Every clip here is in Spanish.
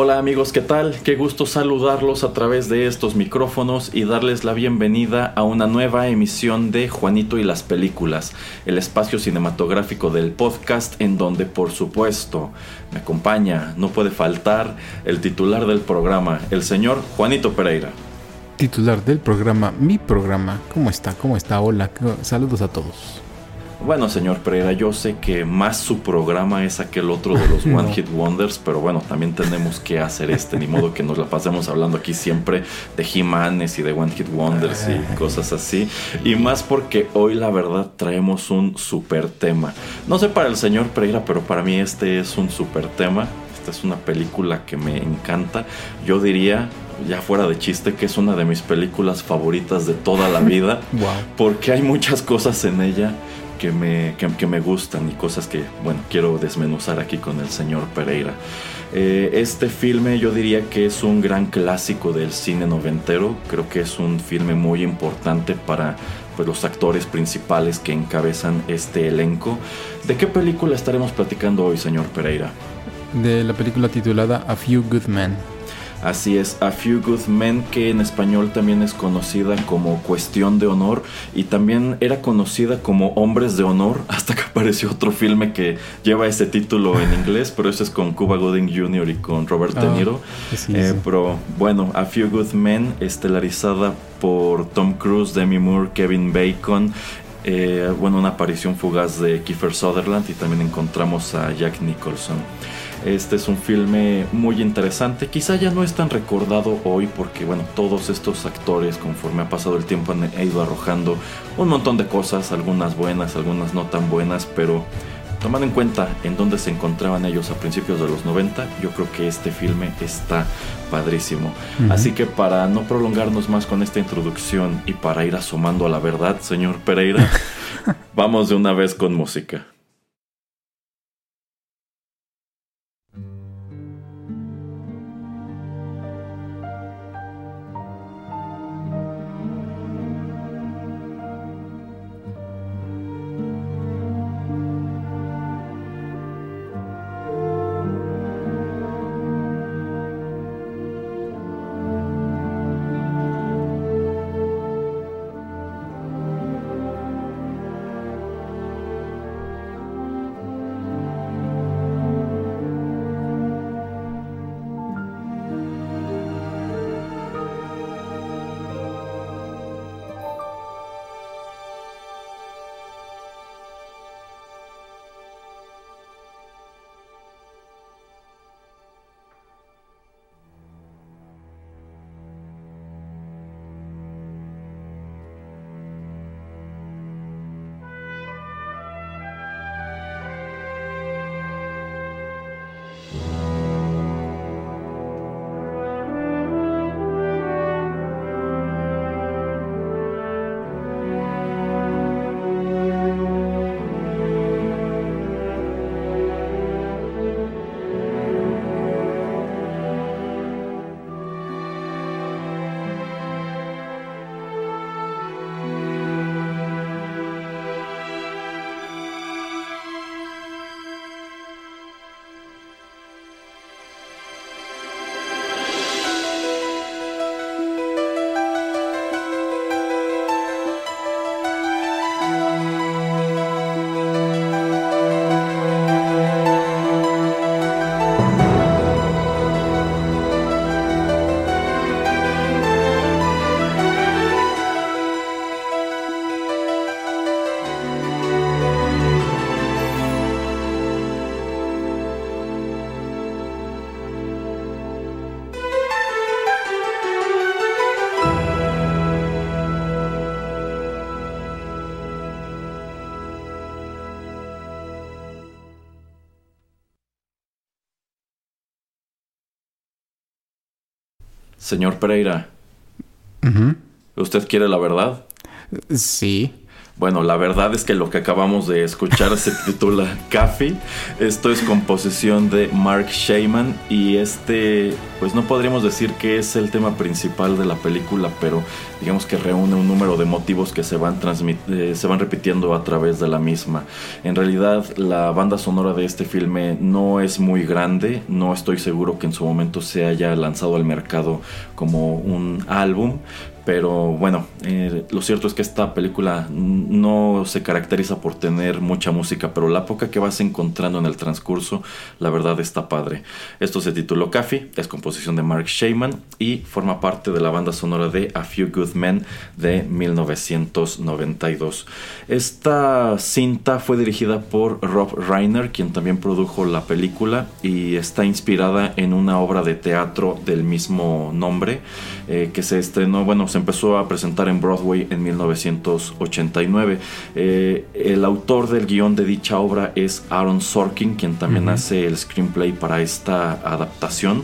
Hola amigos, ¿qué tal? Qué gusto saludarlos a través de estos micrófonos y darles la bienvenida a una nueva emisión de Juanito y las Películas, el espacio cinematográfico del podcast en donde por supuesto me acompaña, no puede faltar, el titular del programa, el señor Juanito Pereira. Titular del programa, mi programa. ¿Cómo está? ¿Cómo está? Hola, saludos a todos. Bueno, señor Pereira, yo sé que más su programa es aquel otro de los One Hit Wonders, pero bueno, también tenemos que hacer este, ni modo que nos la pasemos hablando aquí siempre de He-Manes y de One Hit Wonders y cosas así. Y más porque hoy la verdad traemos un super tema. No sé para el señor Pereira, pero para mí este es un super tema. Esta es una película que me encanta. Yo diría, ya fuera de chiste, que es una de mis películas favoritas de toda la vida. Porque hay muchas cosas en ella que me, que, me gustan y cosas que, bueno, quiero desmenuzar aquí con el señor Pereira. Eh, este filme yo diría que es un gran clásico del cine noventero, creo que es un filme muy importante para pues, los actores principales que encabezan este elenco. ¿De qué película estaremos platicando hoy, señor Pereira? De la película titulada A Few Good Men. Así es, A Few Good Men, que en español también es conocida como Cuestión de Honor y también era conocida como Hombres de Honor, hasta que apareció otro filme que lleva ese título en inglés, pero ese es con Cuba Gooding Jr. y con Robert De ah, Niro. Eh, pero bueno, A Few Good Men, estelarizada por Tom Cruise, Demi Moore, Kevin Bacon. Eh, bueno, una aparición fugaz de Kiefer Sutherland y también encontramos a Jack Nicholson. Este es un filme muy interesante. Quizá ya no es tan recordado hoy porque, bueno, todos estos actores, conforme ha pasado el tiempo, han ido arrojando un montón de cosas, algunas buenas, algunas no tan buenas, pero tomando en cuenta en dónde se encontraban ellos a principios de los 90, yo creo que este filme está padrísimo. Así que para no prolongarnos más con esta introducción y para ir asomando a la verdad, señor Pereira, vamos de una vez con música. Señor Pereira. ¿usted quiere la verdad? Sí. Bueno, la verdad es que lo que acabamos de escuchar se titula Café. Esto es composición de Mark Sheyman y este, pues no podríamos decir que es el tema principal de la película, pero digamos que reúne un número de motivos que se van, transmit eh, se van repitiendo a través de la misma. En realidad, la banda sonora de este filme no es muy grande, no estoy seguro que en su momento se haya lanzado al mercado como un álbum, pero bueno, eh, lo cierto es que esta película no se caracteriza por tener mucha música, pero la poca que vas encontrando en el transcurso, la verdad está padre. Esto se tituló Café, es composición de Mark Sheyman y forma parte de la banda sonora de A Few Good Men de 1992. Esta cinta fue dirigida por Rob Reiner, quien también produjo la película y está inspirada en una obra de teatro del mismo nombre eh, que se estrenó, bueno, se empezó a presentar en Broadway en 1989. Eh, el autor del guion de dicha obra es Aaron Sorkin, quien también hace el screenplay para esta adaptación.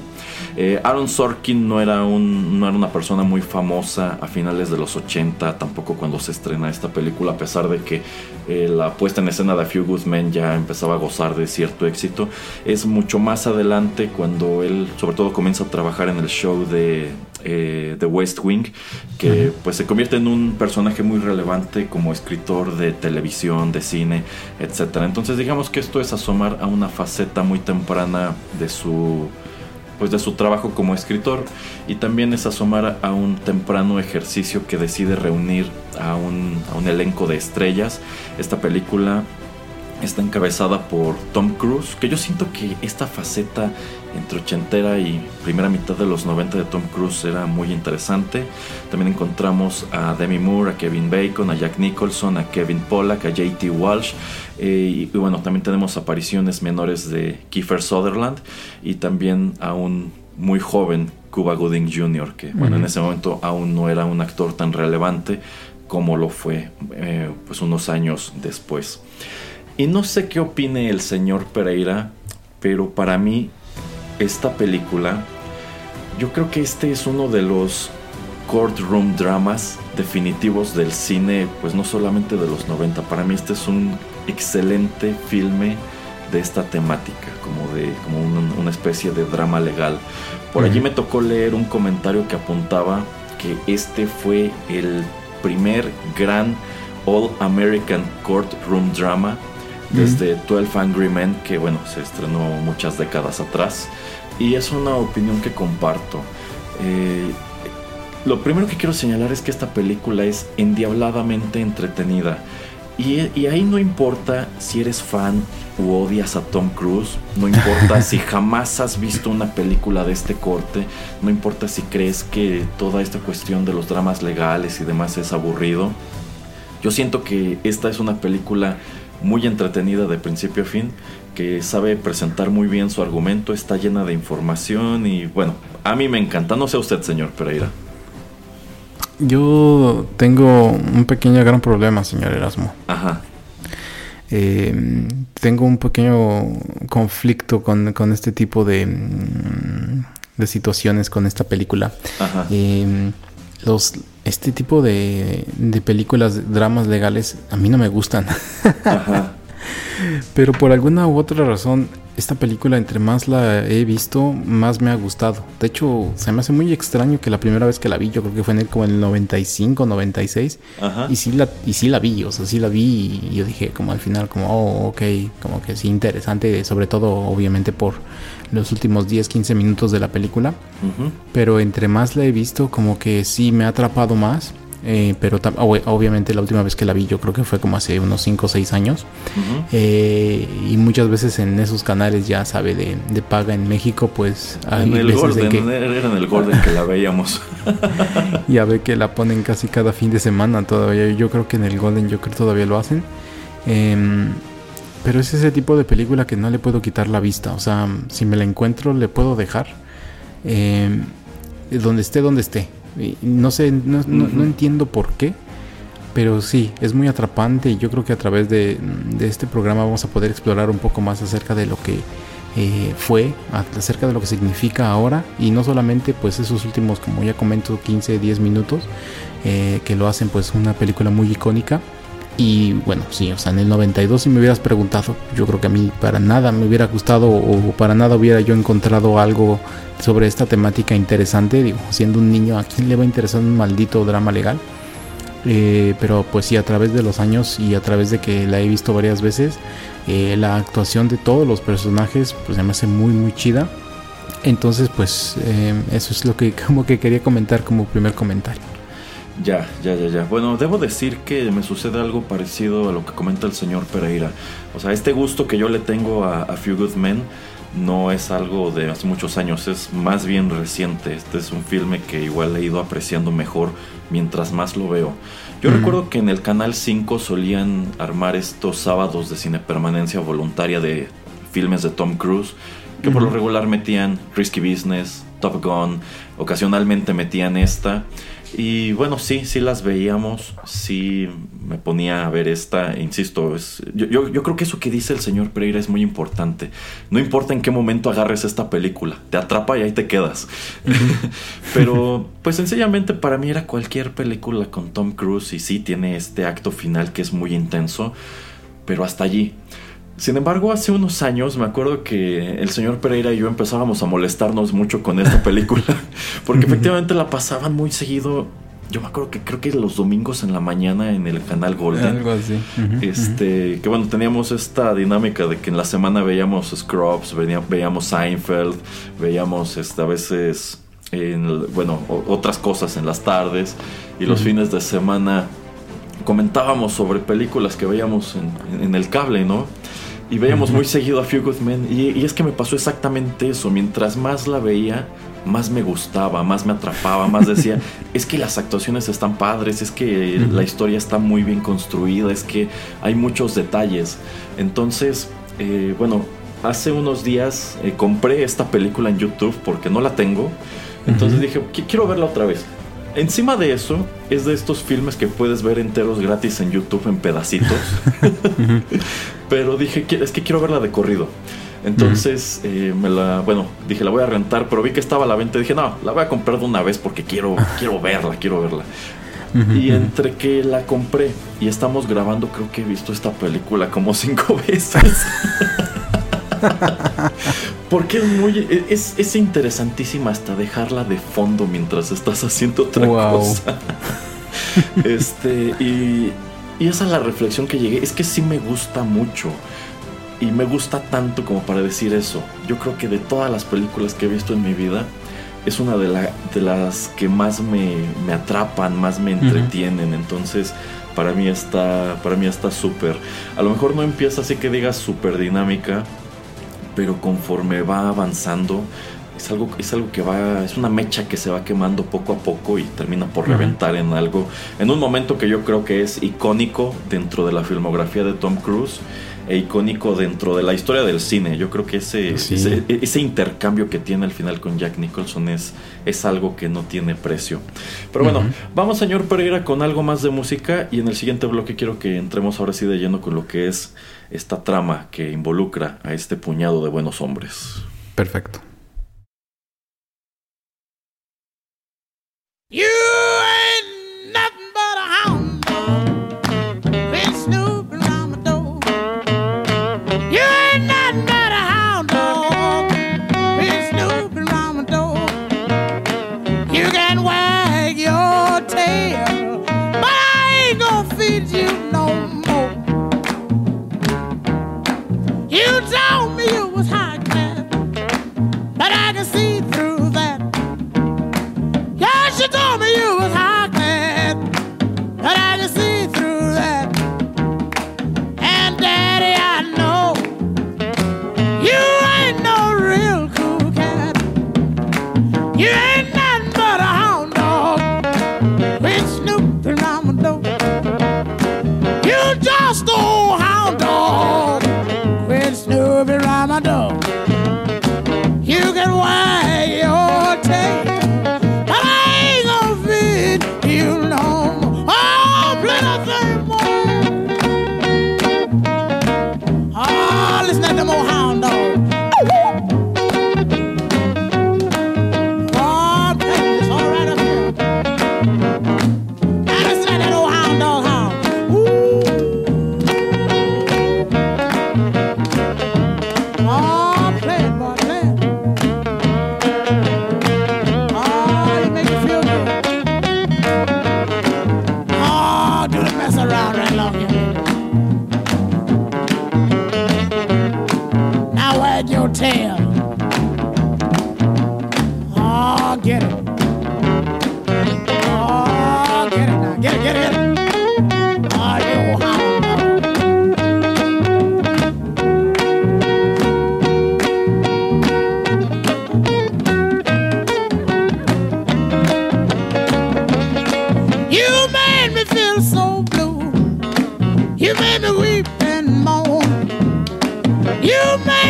Eh, Aaron Sorkin no era, un, no era una persona muy famosa a finales de los 80, tampoco cuando se estrena esta película, a pesar de que eh, la puesta en escena de A Few Good Men ya empezaba a gozar de cierto éxito. Es mucho más adelante cuando él, sobre todo, comienza a trabajar en el show de eh, The West Wing, que pues se convierte en un personaje muy relevante como escritor de televisión, de cine, etcétera. Entonces digamos que esto es asomar a una faceta muy temprana de su pues de su trabajo como escritor y también es asomar a un temprano ejercicio que decide reunir a un, a un elenco de estrellas. Esta película está encabezada por Tom Cruise, que yo siento que esta faceta entre ochentera y primera mitad de los 90 de Tom Cruise era muy interesante. También encontramos a Demi Moore, a Kevin Bacon, a Jack Nicholson, a Kevin Pollack, a JT Walsh. Eh, y, bueno, también tenemos apariciones menores de Kiefer Sutherland y también a un muy joven Cuba Gooding Jr., que bueno, en ese momento aún no era un actor tan relevante como lo fue eh, pues unos años después. Y no sé qué opine el señor Pereira, pero para mí esta película, yo creo que este es uno de los courtroom dramas definitivos del cine, pues no solamente de los 90, para mí este es un excelente filme de esta temática, como de como un- una especie de drama legal. Por allí me tocó leer un comentario que apuntaba que este fue el primer gran All American Courtroom Drama desde 12 Angry Men, que bueno, se estrenó muchas décadas atrás. Y es una opinión que comparto. Eh, lo primero que quiero señalar es que esta película es endiabladamente entretenida. Y, y ahí no importa si eres fan u odias a Tom Cruise, no importa si jamás has visto una película de este corte, no importa si crees que toda esta cuestión de los dramas legales y demás es aburrido. Yo siento que esta es una película muy entretenida de principio a fin, que sabe presentar muy bien su argumento, está llena de información y bueno, a mí me encanta. No sé usted, señor Pereira. Yo tengo un pequeño gran problema, señor Erasmo. Ajá. Eh, tengo un pequeño conflicto con, con este tipo de, mm, de situaciones con esta película. Ajá. Eh, los, este tipo de, de películas, dramas legales, a mí no me gustan. Ajá. Pero por alguna u otra razón, esta película, entre más la he visto, más me ha gustado. De hecho, se me hace muy extraño que la primera vez que la vi, yo creo que fue en el, como en el 95, 96, Ajá. y sí, la, y sí la vi, o sea, sí la vi y yo dije como al final, como, oh, ok, como que sí, interesante, sobre todo obviamente por los últimos 10, 15 minutos de la película. Pero entre más la he visto, como que sí me ha atrapado más. Eh, pero obviamente la última vez que la vi yo creo que fue como hace unos 5 o 6 años. Eh, y muchas veces en esos canales ya sabe de, de paga en México, pues hay En el veces de Golden, que era en el Golden que la veíamos. ya ve que la ponen casi cada fin de semana todavía. Yo creo que en el Golden yo creo que todavía lo hacen. Em, pero es ese tipo de película que no le puedo quitar la vista. O sea, si me la encuentro le puedo dejar. Em, donde esté, donde esté. Y no sé, no, no- Ujú. no entiendo por qué. Pero sí, es muy atrapante y yo creo que a través de, de este programa vamos a poder explorar un poco más acerca de lo que eh, fue, acerca de lo que significa ahora y no solamente pues esos últimos como ya comento 15, 10 minutos eh, que lo hacen pues una película muy icónica y bueno, sí, o sea, en el 92 si me hubieras preguntado, yo creo que a mí para nada me hubiera gustado o para nada hubiera yo encontrado algo sobre esta temática interesante, digo, siendo un niño, ¿a quién le va a interesar un maldito drama legal? Eh, pero pues sí, a través de los años y a través de que la he visto varias veces, eh, la actuación de todos los personajes pues se me hace muy muy chida. Entonces pues eh, eso es lo que como que quería comentar como primer comentario. Ya, ya, ya, ya. Bueno, debo decir que me sucede algo parecido a lo que comenta el señor Pereira. O sea, este gusto que yo le tengo a, a Few Good Men no es algo de hace muchos años, es más bien reciente. Este es un filme que igual he ido apreciando mejor mientras más lo veo. Yo recuerdo que en el Canal 5 solían armar estos sábados de cine permanencia voluntaria de filmes de Tom Cruise, que por lo regular metían Risky Business, Top Gun, ocasionalmente metían esta. Y bueno, sí, sí las veíamos, sí me ponía a ver esta, insisto, es, yo, yo, creo que eso que dice el señor Pereira es muy importante. No importa en qué momento agarres esta película, te atrapa y ahí te quedas. Pero pues sencillamente para mí era cualquier película con Tom Cruise y sí tiene este acto final que es muy intenso, pero hasta allí. Sin embargo, hace unos años me acuerdo que el señor Pereira y yo empezábamos a molestarnos mucho con esta película, porque efectivamente la pasaban muy seguido. Yo me acuerdo que creo que los domingos en la mañana en el canal Golden. Algo así. este, que bueno, teníamos esta dinámica de que en la semana veíamos Scrubs, veíamos Seinfeld, veíamos este, a veces, bueno, otras cosas en las tardes y los fines de semana comentábamos sobre películas que veíamos en, en el cable, ¿no? Y veíamos muy seguido a Few Good Men. Y, es que me pasó exactamente eso. Mientras más la veía, más me gustaba, más me atrapaba, más decía, es que las actuaciones están padres, es que la historia está muy bien construida, es que hay muchos detalles. Entonces, eh, bueno, hace unos días eh, compré esta película en YouTube porque no la tengo. Entonces dije, quiero verla otra vez. Encima de eso, es de estos filmes que puedes ver enteros gratis en YouTube en pedacitos. pero dije, es que quiero verla de corrido. Entonces eh, me la, bueno, dije la voy a rentar, pero vi que estaba a la venta y dije, no, la voy a comprar de una vez porque quiero, quiero verla, quiero verla. Y entre que la compré y estamos grabando, creo que he visto esta película como cinco veces. Porque es muy. E, es, es, interesantísima hasta dejarla de fondo mientras estás haciendo otra cosa. este, y, y esa es la reflexión que llegué. Es que sí me gusta mucho. Y me gusta tanto como para decir eso. Yo creo que de todas las películas que he visto en mi vida, es una de, la, de las que más me, me atrapan, más me entretienen. Entonces, para mí está para mí está súper. A lo mejor no empieza así que digas súper dinámica, pero conforme va avanzando es algo, es algo que va, es una mecha que se va quemando poco a poco y termina por reventar en algo, en un momento que yo creo que es icónico dentro de la filmografía de Tom Cruise e icónico dentro de la historia del cine. Yo creo que ese, ese, intercambio que tiene al final con Jack Nicholson es, es algo que no tiene precio. Pero bueno, vamos señor Pereira con algo más de música y en el siguiente bloque quiero que entremos ahora sí de lleno con lo que es esta trama que involucra a este puñado de buenos hombres. Perfecto. You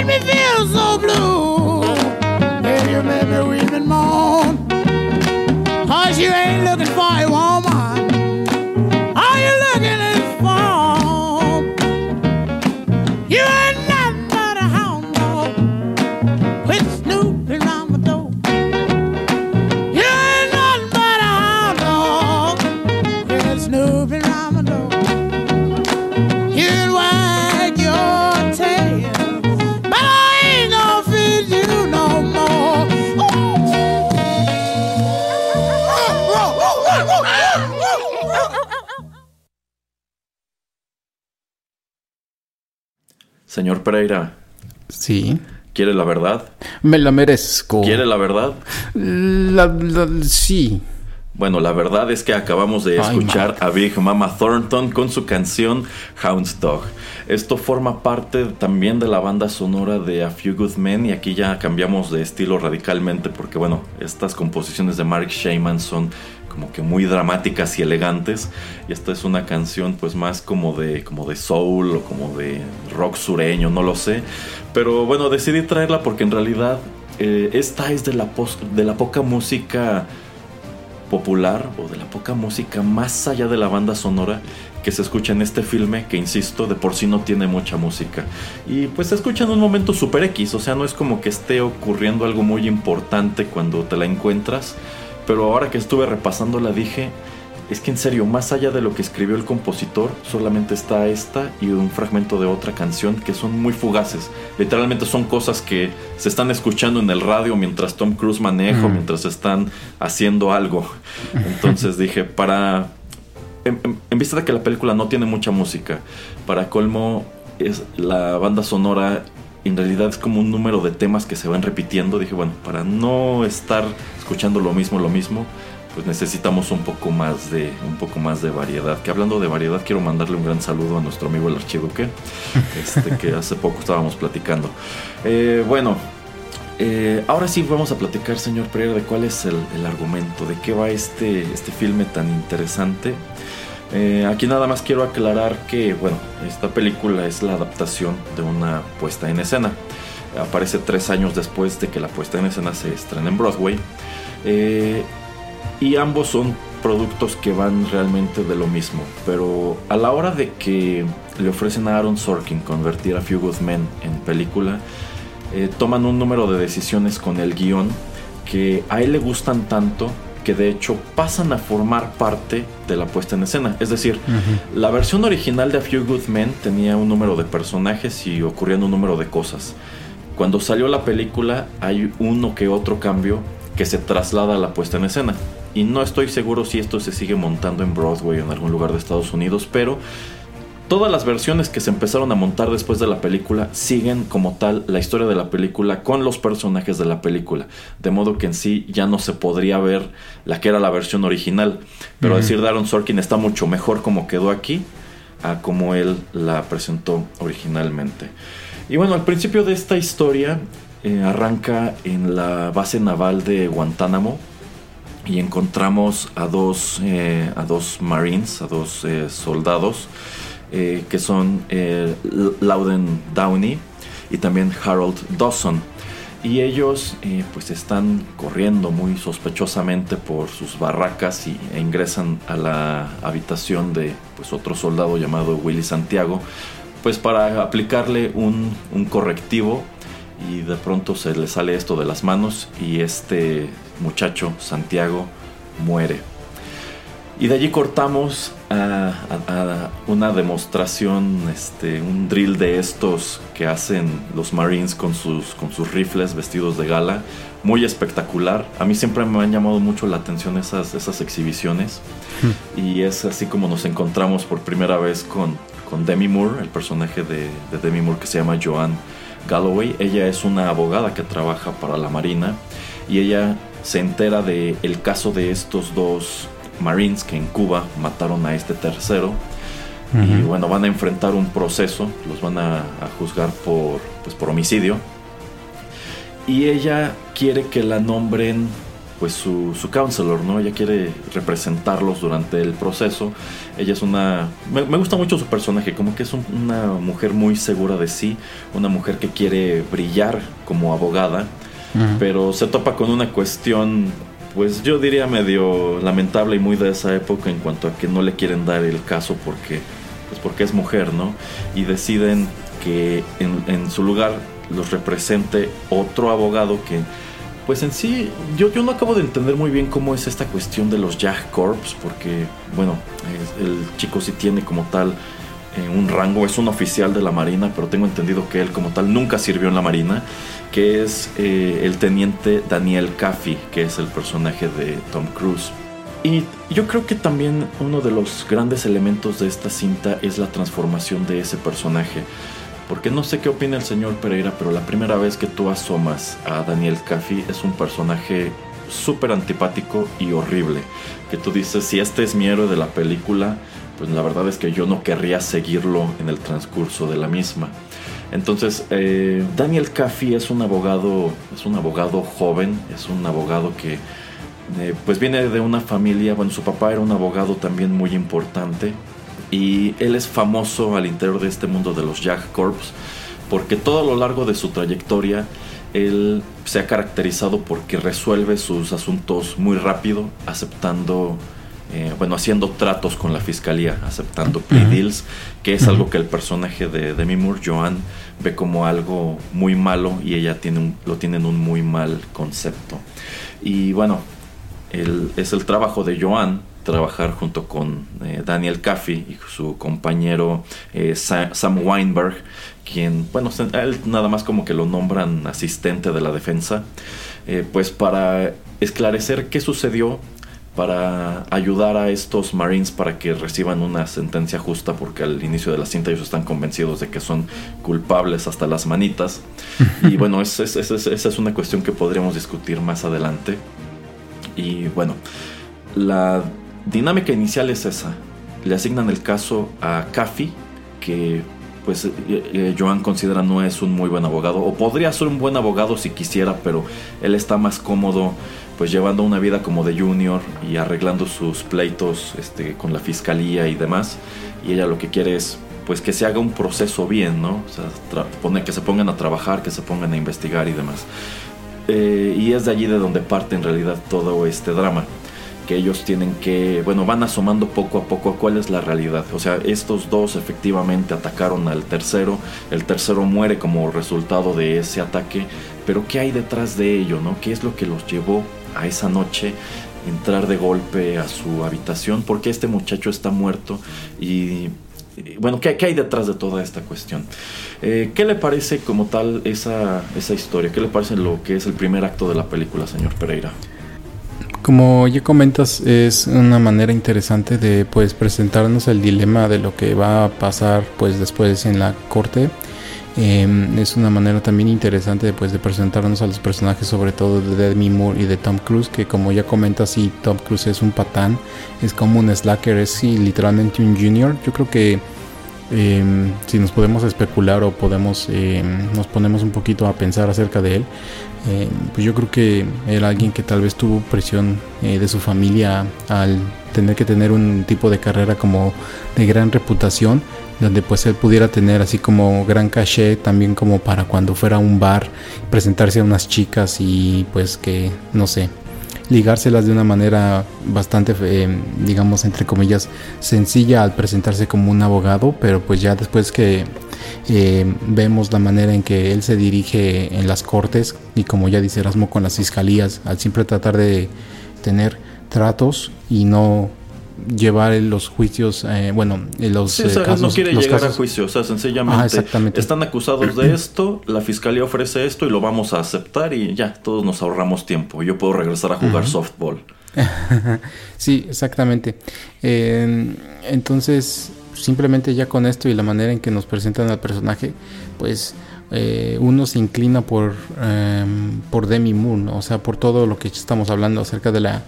made me feel Señor Pereira, Sí. ¿quiere la verdad? Me la merezco. ¿Quiere la verdad? La- la- sí. Bueno, la verdad es que acabamos de Ay, escuchar a Big Mama Thornton con su canción Hound's Dog. Esto forma parte también de la banda sonora de A Few Good Men y aquí ya cambiamos de estilo radicalmente porque bueno, estas composiciones de Mark Shaiman son como que muy dramáticas y elegantes. Y esta es una canción pues más como de como de soul o como de rock sureño, no lo sé, pero bueno, decidí traerla porque en realidad eh, esta es de la, de la poca música popular o de la poca música más allá de la banda sonora que se escucha en este filme que insisto de por sí no tiene mucha música. Y pues se escucha en un momento super X o sea no es como que esté ocurriendo algo muy importante cuando te la encuentras pero ahora que estuve repasándola dije es que en serio, más allá de lo que escribió el compositor, solamente está esta y un fragmento de otra canción que son muy fugaces. Literalmente son cosas que se están escuchando en el radio mientras Tom Cruise maneja Mm. mientras están haciendo algo. Entonces dije, para... En, en- en vista de que la película no tiene mucha música, para colmo es la banda sonora en realidad es como un número de temas que se van repitiendo. Dije, bueno, para no estar escuchando lo mismo, lo mismo, pues necesitamos un poco más de un poco más de variedad. Que hablando de variedad, quiero mandarle un gran saludo a nuestro amigo el archiduque, este, que hace poco estábamos platicando. Eh, bueno, eh, ahora sí vamos a platicar, señor Pereira, de cuál es el, el argumento, de qué va este, este filme tan interesante. Eh, aquí nada más quiero aclarar que, bueno, esta película es la adaptación de una puesta en escena. Aparece tres años después de que la puesta en escena se estrena en Broadway. Eh, y ambos son productos que van realmente de lo mismo. Pero a la hora de que le ofrecen a Aaron Sorkin convertir a Few Good Men en película, eh, toman un número de decisiones con el guion que a él le gustan tanto que de hecho pasan a formar parte de la puesta en escena. Es decir, la versión original de A Few Good Men tenía un número de personajes y ocurrían un número de cosas. Cuando salió la película hay uno que otro cambio que se traslada a la puesta en escena. Y no estoy seguro si esto se sigue montando en Broadway o en algún lugar de Estados Unidos, pero todas las versiones que se empezaron a montar después de la película siguen como tal la historia de la película con los personajes de la película. De modo que en sí ya no se podría ver la que era la versión original. Pero decir de Aaron Sorkin está mucho mejor como quedó aquí a como él la presentó originalmente. Y bueno, al principio de esta historia eh, arranca en la base naval de Guantánamo y encontramos a dos, eh, a dos Marines, a dos eh, soldados, que son Loudon Downey y también Harold Dawson. Y ellos pues están corriendo muy sospechosamente por sus barracas y, e ingresan a la habitación de pues, otro soldado llamado Willy Santiago, pues para aplicarle un, un correctivo y de pronto se le sale esto de las manos y este muchacho Santiago muere. Y de allí cortamos a, a- a una demostración, este, un drill de estos que hacen los Marines con sus, con sus rifles vestidos de gala. Muy espectacular. A mí siempre me han llamado mucho la atención esas, esas exhibiciones. Y es así como nos encontramos por primera vez con, con Demi Moore, el personaje de, de Demi Moore que se llama Joanne Galloway. Ella es una abogada que trabaja para la Marina y ella se entera de el caso de estos dos Marines que en Cuba mataron a este tercero. Y bueno, van a enfrentar un proceso, los van a, a juzgar por, pues, por homicidio. Y ella quiere que la nombren pues su, su counselor, ¿no? Ella quiere representarlos durante el proceso. Ella es una... Me, gusta mucho su personaje, como que es una mujer muy segura de sí, una mujer que quiere brillar como abogada, pero se topa con una cuestión, pues yo diría medio lamentable y muy de esa época en cuanto a que no le quieren dar el caso porque, pues porque es mujer, ¿no? Y deciden que en, en su lugar los represente otro abogado que pues en sí, yo, yo no acabo de entender muy bien cómo es esta cuestión de los Jag Corps, porque, bueno, el chico sí tiene como tal eh, un rango, es un oficial de la Marina, pero tengo entendido que él como tal nunca sirvió en la Marina, que es eh, el teniente Daniel Caffey, que es el personaje de Tom Cruise. Y yo creo que también uno de los grandes elementos de esta cinta es la transformación de ese personaje. Porque no sé qué opina el señor Pereira, pero la primera vez que tú asomas a Daniel Caffey es un personaje súper antipático y horrible. Que tú dices, si este es mi héroe de la película, pues la verdad es que yo no querría seguirlo en el transcurso de la misma. Entonces, eh, Daniel Caffey es un abogado, es un abogado joven, es un abogado que eh, pues viene de una familia, bueno, su papá era un abogado también muy importante, y él es famoso al interior de este mundo de los Jag Corps porque todo a lo largo de su trayectoria él se ha caracterizado porque resuelve sus asuntos muy rápido, aceptando, eh, bueno, haciendo tratos con la fiscalía, aceptando plea deals, que es algo que el personaje de Demi Moore, Joan, ve como algo muy malo y ella tiene lo tiene en un muy mal concepto. Y bueno, es el trabajo de Joan trabajar junto con eh, Daniel Caffey y su compañero eh, Sam Weinberg, quien, bueno, él nada más como que lo nombran asistente de la defensa, eh, pues para esclarecer qué sucedió, para ayudar a estos Marines para que reciban una sentencia justa, porque al inicio de la cinta ellos están convencidos de que son culpables hasta las manitas. y bueno, esa es una cuestión que podríamos discutir más adelante. Y bueno, la dinámica inicial es esa. Le asignan el caso a Caffey, que pues eh, eh, Joan considera no es un muy buen abogado, o podría ser un buen abogado si quisiera, pero él está más cómodo pues llevando una vida como de junior y arreglando sus pleitos este, con la fiscalía y demás. Y ella lo que quiere es pues que se haga un proceso bien, ¿no? O que se pongan a trabajar, que se pongan a investigar y demás. Eh, y es de allí de donde parte en realidad todo este drama que ellos tienen que, bueno, van asomando poco a poco a cuál es la realidad. O sea, estos dos efectivamente atacaron al tercero, el tercero muere como resultado de ese ataque, pero ¿qué hay detrás de ello, no? ¿Qué es lo que los llevó a esa noche entrar de golpe a su habitación? porque este muchacho está muerto? Y bueno, ¿qué, hay detrás de toda esta cuestión? Eh, ¿Qué le parece como tal esa, esa historia? ¿Qué le parece lo que es el primer acto de la película, señor Pereira? Como ya comentas, es una manera interesante de pues presentarnos el dilema de lo que va a pasar pues después en la corte. Em, es una manera también interesante pues, de presentarnos a los personajes, sobre todo de Demi Moore y de Tom Cruise, que como ya comentas, sí, Tom Cruise es un patán, es como un slacker, es literalmente un junior. Yo creo que em, si nos podemos especular o podemos em, nos ponemos un poquito a pensar acerca de él, eh, pues yo creo que era alguien que tal vez tuvo presión eh, de su familia al tener que tener un tipo de carrera como de gran reputación, donde pues él pudiera tener así como gran caché también como para cuando fuera a un bar, presentarse a unas chicas y pues que no sé, ligárselas de una manera bastante, eh, digamos, entre comillas, sencilla al presentarse como un abogado, pero pues ya después que eh, vemos la manera en que él se dirige en las cortes y como ya dice Erasmo con las fiscalías, al siempre tratar de tener tratos y no llevar los juicios, eh, bueno, los eh, casos, no quiere llegar a juicio, o sea, sencillamente están acusados de esto, la fiscalía ofrece esto y lo vamos a aceptar y ya, todos nos ahorramos tiempo. Yo puedo regresar a jugar softball. sí, exactamente. entonces, simplemente ya con esto y la manera en que nos presentan al personaje, pues eh, uno se inclina por, em, por Demi Moore, o sea, por todo lo que estamos hablando acerca de la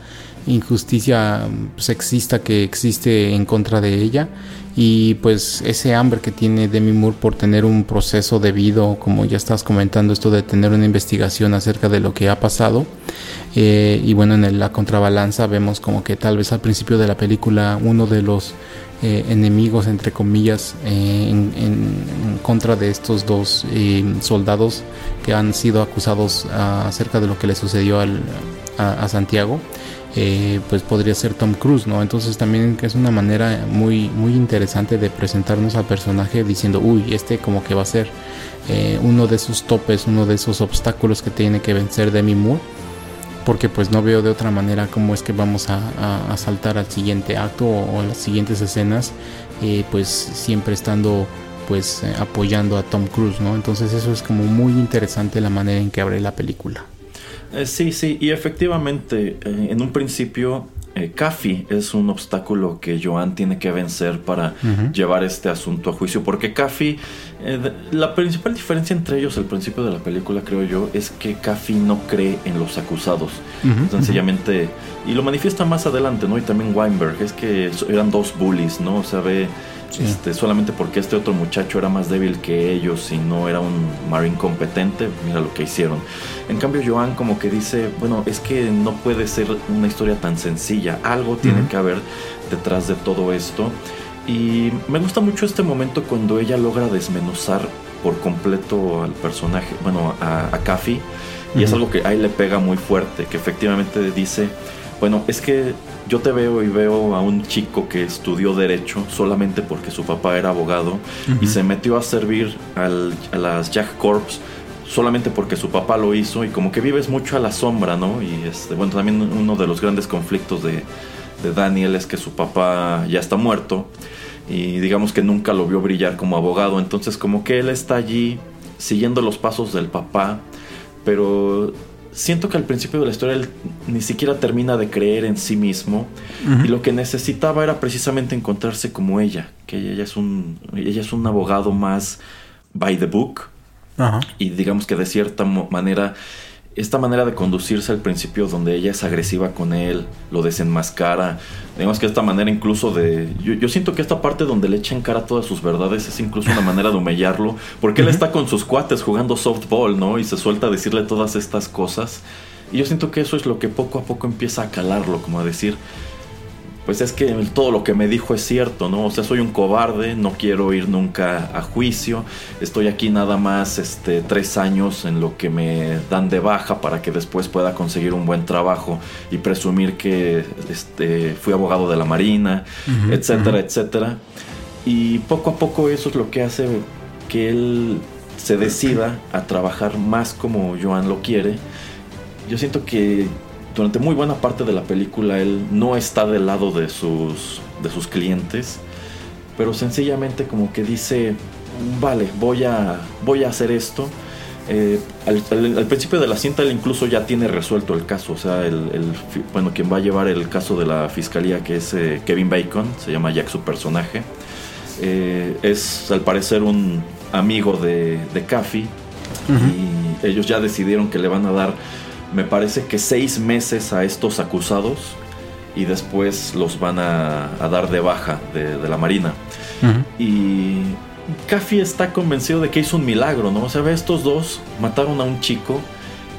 injusticia sexista que existe en contra de ella y pues ese hambre que tiene Demi Moore por tener un proceso debido, como ya estás comentando, esto de tener una investigación acerca de lo que ha pasado. Eh, y bueno, en la contrabalanza vemos como que tal vez al principio de la película uno de los eh, enemigos, entre comillas, eh, en, contra de estos dos soldados que han sido acusados acerca de lo que le sucedió al, a Santiago. Eh, pues podría ser Tom Cruise, ¿no? Entonces también es una manera muy, muy interesante de presentarnos al personaje diciendo, uy, este como que va a ser eh, uno de esos topes, uno de esos obstáculos que tiene que vencer Demi Moore, porque pues no veo de otra manera cómo es que vamos a, saltar al siguiente acto o, a las siguientes escenas, eh, pues siempre estando pues apoyando a Tom Cruise, ¿no? Entonces eso es como muy interesante la manera en que abre la película. Eh, sí, sí, y efectivamente, eh, en un principio, eh, es un obstáculo que Joan tiene que vencer para llevar este asunto a juicio, porque Caffey, eh, la principal diferencia entre ellos al principio de la película, creo yo, es que Caffey no cree en los acusados. Sencillamente, y lo manifiesta más adelante, ¿no? Y también Weinberg, es que eran dos bullies, ¿no? O sea, ve este, solamente porque este otro muchacho era más débil que ellos y no era un marine competente, mira lo que hicieron. En cambio, Joan como que dice, bueno, es que no puede ser una historia tan sencilla, algo tiene que haber detrás de todo esto. Y me gusta mucho este momento cuando ella logra desmenuzar por completo al personaje, bueno, a, a y es algo que ahí le pega muy fuerte, que efectivamente dice, bueno, es que yo te veo y veo a un chico que estudió derecho solamente porque su papá era abogado y se metió a servir a las Jack Corps solamente porque su papá lo hizo y como que vives mucho a la sombra, ¿no? Y este, bueno, también uno de los grandes conflictos de, de Daniel es que su papá ya está muerto y digamos que nunca lo vio brillar como abogado, entonces como que él está allí siguiendo los pasos del papá, pero siento que al principio de la historia él ni siquiera termina de creer en sí mismo y lo que necesitaba era precisamente encontrarse como ella, que ella es un ella es un abogado más by the book. Y digamos que de cierta manera esta manera de conducirse al principio donde ella es agresiva con él, lo desenmascara, digamos que esta manera incluso de... Yo, siento que esta parte donde le echa en cara todas sus verdades es incluso una manera de humillarlo, porque él está con sus cuates jugando softball, ¿no? Y se suelta a decirle todas estas cosas. Y yo siento que eso es lo que poco a poco empieza a calarlo, como a decir, pues es que todo lo que me dijo es cierto, ¿no? O sea, soy un cobarde, no quiero ir nunca a juicio, estoy aquí nada más este, tres años en lo que me dan de baja para que después pueda conseguir un buen trabajo y presumir que este, fui abogado de la Marina, etcétera, etcétera. Y poco a poco eso es lo que hace que él se decida a trabajar más como Joan lo quiere. Yo siento que durante muy buena parte de la película él no está del lado de sus, de sus clientes, pero sencillamente como que dice, vale, voy a, voy a hacer esto. Eh, al, principio de la cinta él incluso ya tiene resuelto el caso, o sea, el, bueno, quien va a llevar el caso de la fiscalía que es eh, Kevin Bacon, se llama Jack su personaje, eh, es al parecer un amigo de, de y ellos ya decidieron que le van a dar me parece que seis meses a estos acusados y después los van a, dar de baja de, la Marina. Y Caffey está convencido de que hizo un milagro, ¿no? O sea, estos dos mataron a un chico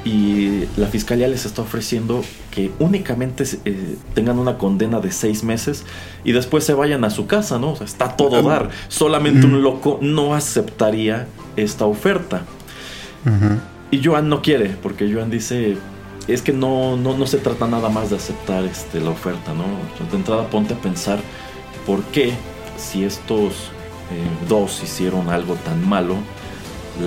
y la fiscalía les está ofreciendo que únicamente eh, tengan una condena de seis meses y después se vayan a su casa, ¿no? O sea, está todo dar. Solamente un loco no aceptaría esta oferta. Y Joan no quiere, porque Joan dice, es que no, no, se trata nada más de aceptar este, la oferta, ¿no? De entrada ponte a pensar por qué si estos eh, dos hicieron algo tan malo,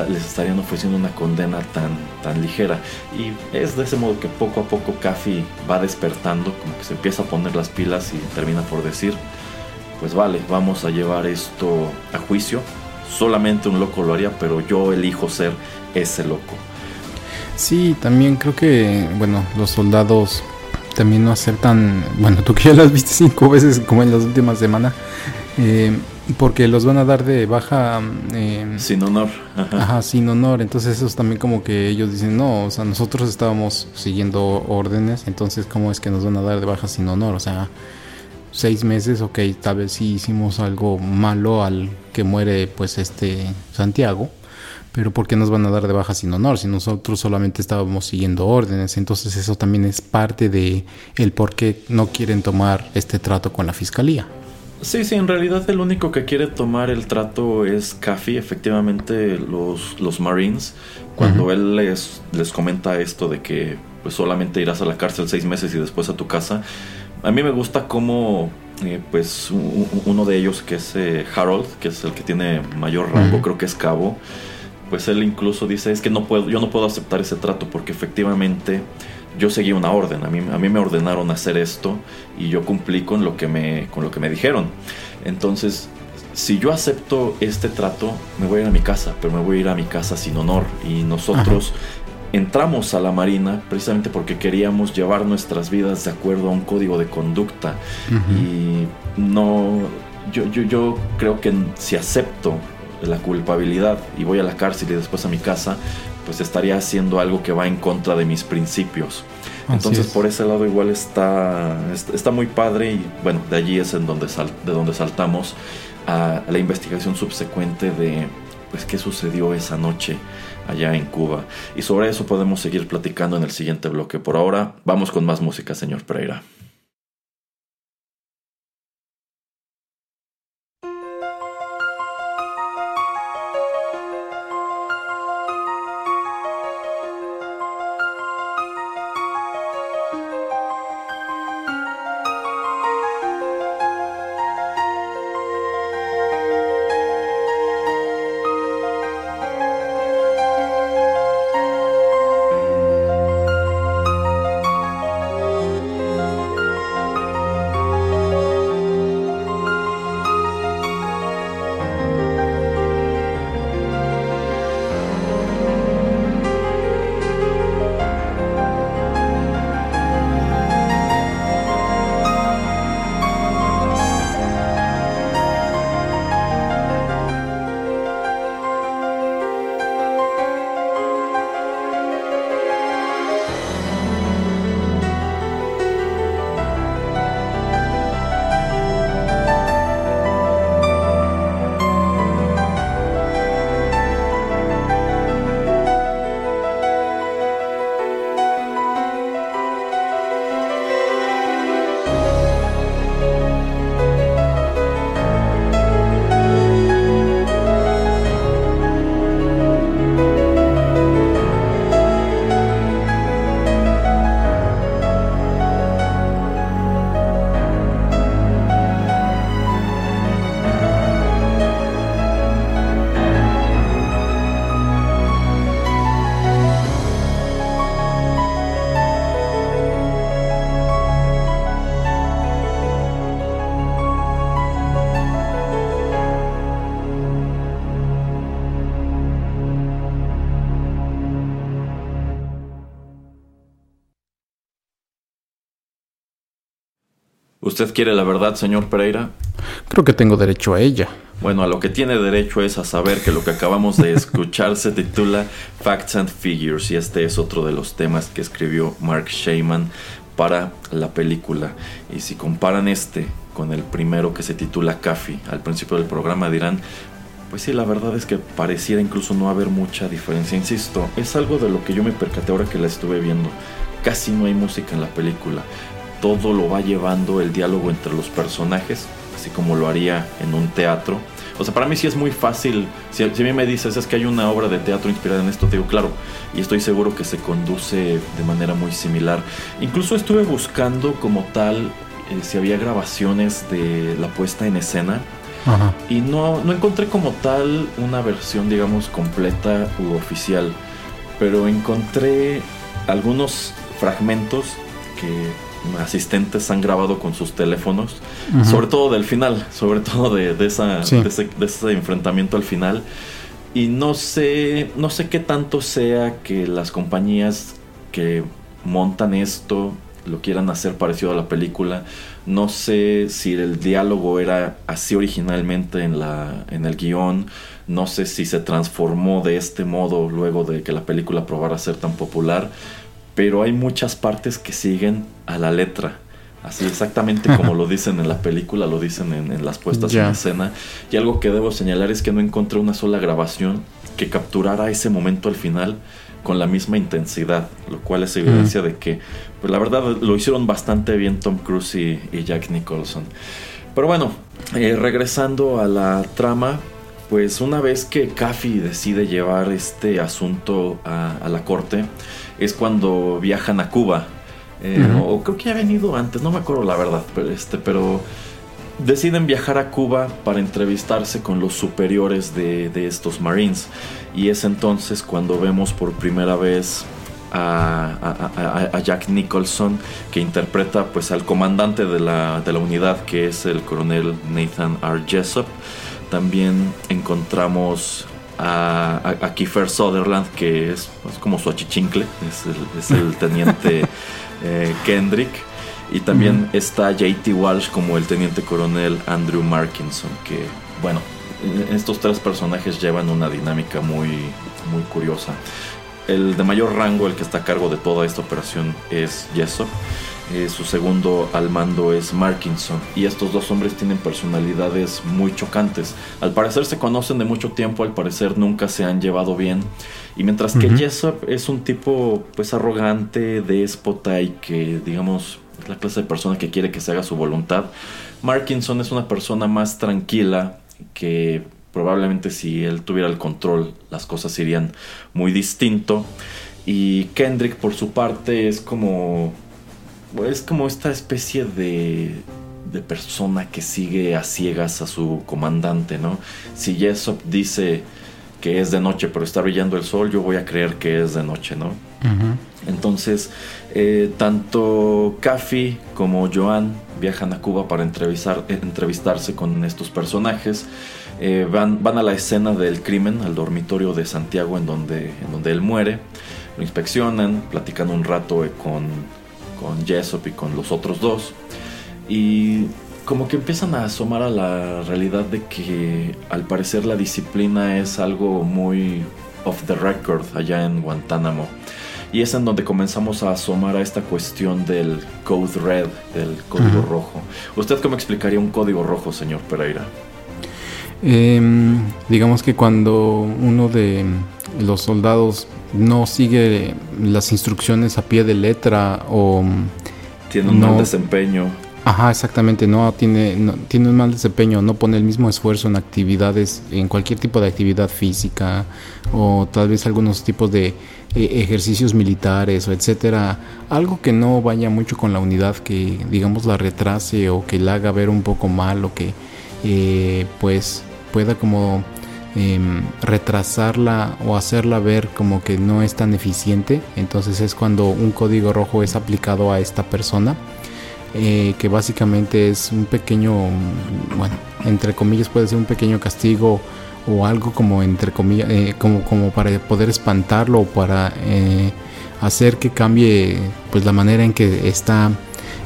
les estarían ofreciendo una condena tan, tan ligera. Y es de ese modo que poco a poco Caffey va despertando, como que se empieza a poner las pilas y termina por decir, pues vale, vamos a llevar esto a juicio. Solamente un loco lo haría, pero yo elijo ser ese loco. Sí, también creo que, bueno, los soldados también no aceptan, bueno, tú que ya las viste cinco veces como en las últimas semanas, eh, Porque los van a dar de baja... eh, Sin honor. Ajá. Ajá, sin honor. Entonces eso es también como que ellos dicen, no, o sea, nosotros estábamos siguiendo órdenes, entonces ¿cómo es que nos van a dar de baja sin honor? O sea, seis meses, ok, tal vez sí hicimos algo malo al que muere pues este Santiago, pero ¿por qué nos van a dar de baja sin honor si nosotros solamente estábamos siguiendo órdenes? Entonces eso también es parte de el por qué no quieren tomar este trato con la fiscalía. Sí, sí, en realidad el único que quiere tomar el trato es Caffey, efectivamente los, los Marines, cuando él les, les comenta esto de que pues solamente irás a la cárcel seis meses y después a tu casa, a mí me gusta cómo eh, pues u- u- uno de ellos que es eh, Harold, que es el que tiene mayor rango, Ujú. creo que es cabo, pues él incluso dice es que no puedo, yo no puedo aceptar ese trato porque efectivamente yo seguí una orden, a mí, a mí me ordenaron hacer esto y yo cumplí con lo que me, con lo que me dijeron. Entonces, si yo acepto este trato, me voy a ir a mi casa, pero me voy a ir a mi casa sin honor. Y nosotros entramos a la Marina precisamente porque queríamos llevar nuestras vidas de acuerdo a un código de conducta. Y no, yo, yo, yo creo que si acepto la culpabilidad y voy a la cárcel y después a mi casa, pues estaría haciendo algo que va en contra de mis principios. Así Entonces es. por ese lado igual está, está, muy padre y bueno, de allí es en donde sal- de donde saltamos a la investigación subsecuente de pues qué sucedió esa noche allá en Cuba. Y sobre eso podemos seguir platicando en el siguiente bloque. Por ahora, vamos con más música, señor Pereira. ¿Usted quiere la verdad, señor Pereira? Creo que tengo derecho a ella. Bueno, a lo que tiene derecho es a saber que lo que acabamos de escuchar se titula Facts and Figures y este es otro de los temas que escribió Mark Sheyman para la película. Y si comparan este con el primero que se titula Café al principio del programa dirán, pues sí, la verdad es que pareciera incluso no haber mucha diferencia. Insisto, es algo de lo que yo me percaté ahora que la estuve viendo. Casi no hay música en la película. Todo lo va llevando el diálogo entre los personajes, así como lo haría en un teatro. O sea, para mí sí es muy fácil. Si, si a mí me dices es que hay una obra de teatro inspirada en esto, te digo, claro. Y estoy seguro que se conduce de manera muy similar. Incluso estuve buscando como tal eh, si había grabaciones de la puesta en escena. Ajá. Y no, no encontré como tal una versión, digamos, completa u oficial. Pero encontré algunos fragmentos que asistentes han grabado con sus teléfonos. Sobre todo del final, sobre todo de, de esa, Sí. de, ese, de ese enfrentamiento al final. Y no sé, no sé qué tanto sea que las compañías que montan esto lo quieran hacer parecido a la película. No sé si el diálogo era así originalmente en, la, en el guion. No sé si se transformó de este modo luego de que la película probara ser tan popular. Pero hay muchas partes que siguen a la letra. Así exactamente como lo dicen en la película, lo dicen en, las puestas en escena. Y algo que debo señalar es que no encontré una sola grabación que capturara ese momento al final con la misma intensidad, lo cual es evidencia de que, pues la verdad, lo hicieron bastante bien Tom Cruise y, Jack Nicholson. Pero bueno, eh, regresando a la trama, pues una vez que Caffey decide llevar este asunto a, la corte, es cuando viajan a Cuba. Eh, o creo que ha venido antes, no me acuerdo la verdad, pero este, pero deciden viajar a Cuba para entrevistarse con los superiores de, estos Marines. Y es entonces cuando vemos por primera vez a, Jack Nicholson, que interpreta pues al comandante de la, unidad, que es el coronel Nathan R. Jessup. También encontramos a, a, Kiefer Sutherland, que es, como su achichincle, es el, teniente eh, Kendrick. Y también está JT Walsh como el teniente coronel Andrew Markinson, que bueno, estos tres personajes llevan una dinámica muy, muy curiosa. El de mayor rango, el que está a cargo de toda esta operación, es Jessop. Eh, su segundo al mando es Markinson. Y estos dos hombres tienen personalidades muy chocantes. Al parecer se conocen de mucho tiempo, al parecer nunca se han llevado bien. Y mientras que Jessop es un tipo pues arrogante, déspota y que digamos la clase de persona que quiere que se haga su voluntad. Markinson es una persona más tranquila que probablemente si él tuviera el control las cosas irían muy distinto. Y Kendrick por su parte es como es como esta especie de de persona que sigue a ciegas a su comandante, ¿no? Si Jessop dice que es de noche pero está brillando el sol, yo voy a creer que es de noche, ¿no? Entonces, eh, tanto Caffey como Joan viajan a Cuba para entrevistar, eh, entrevistarse con estos personajes. Eh, van, van, a la escena del crimen, al dormitorio de Santiago en donde, en donde él muere. Lo inspeccionan, platican un rato con, con Jessop y con los otros dos. Y como que empiezan a asomar a la realidad de que al parecer la disciplina es algo muy off the record allá en Guantánamo. Y es en donde comenzamos a asomar a esta cuestión del Code Red, del código rojo. ¿Usted cómo explicaría un código rojo, señor Pereira? Em, digamos que cuando uno de los soldados no sigue las instrucciones a pie de letra o... Tiene un mal desempeño. Ajá, exactamente, no tiene, no, tiene un mal desempeño, no pone el mismo esfuerzo en actividades, en cualquier tipo de actividad física o tal vez algunos tipos de eh, ejercicios militares o etcétera, algo que no vaya mucho con la unidad, que digamos la retrase o que la haga ver un poco mal o que eh, pues pueda como em, retrasarla o hacerla ver como que no es tan eficiente, entonces es cuando un código rojo es aplicado a esta persona. Eh, que básicamente es un pequeño, bueno, entre comillas puede ser un pequeño castigo o algo como entre comillas, eh, como, como para poder espantarlo o para eh, hacer que cambie pues la manera en que está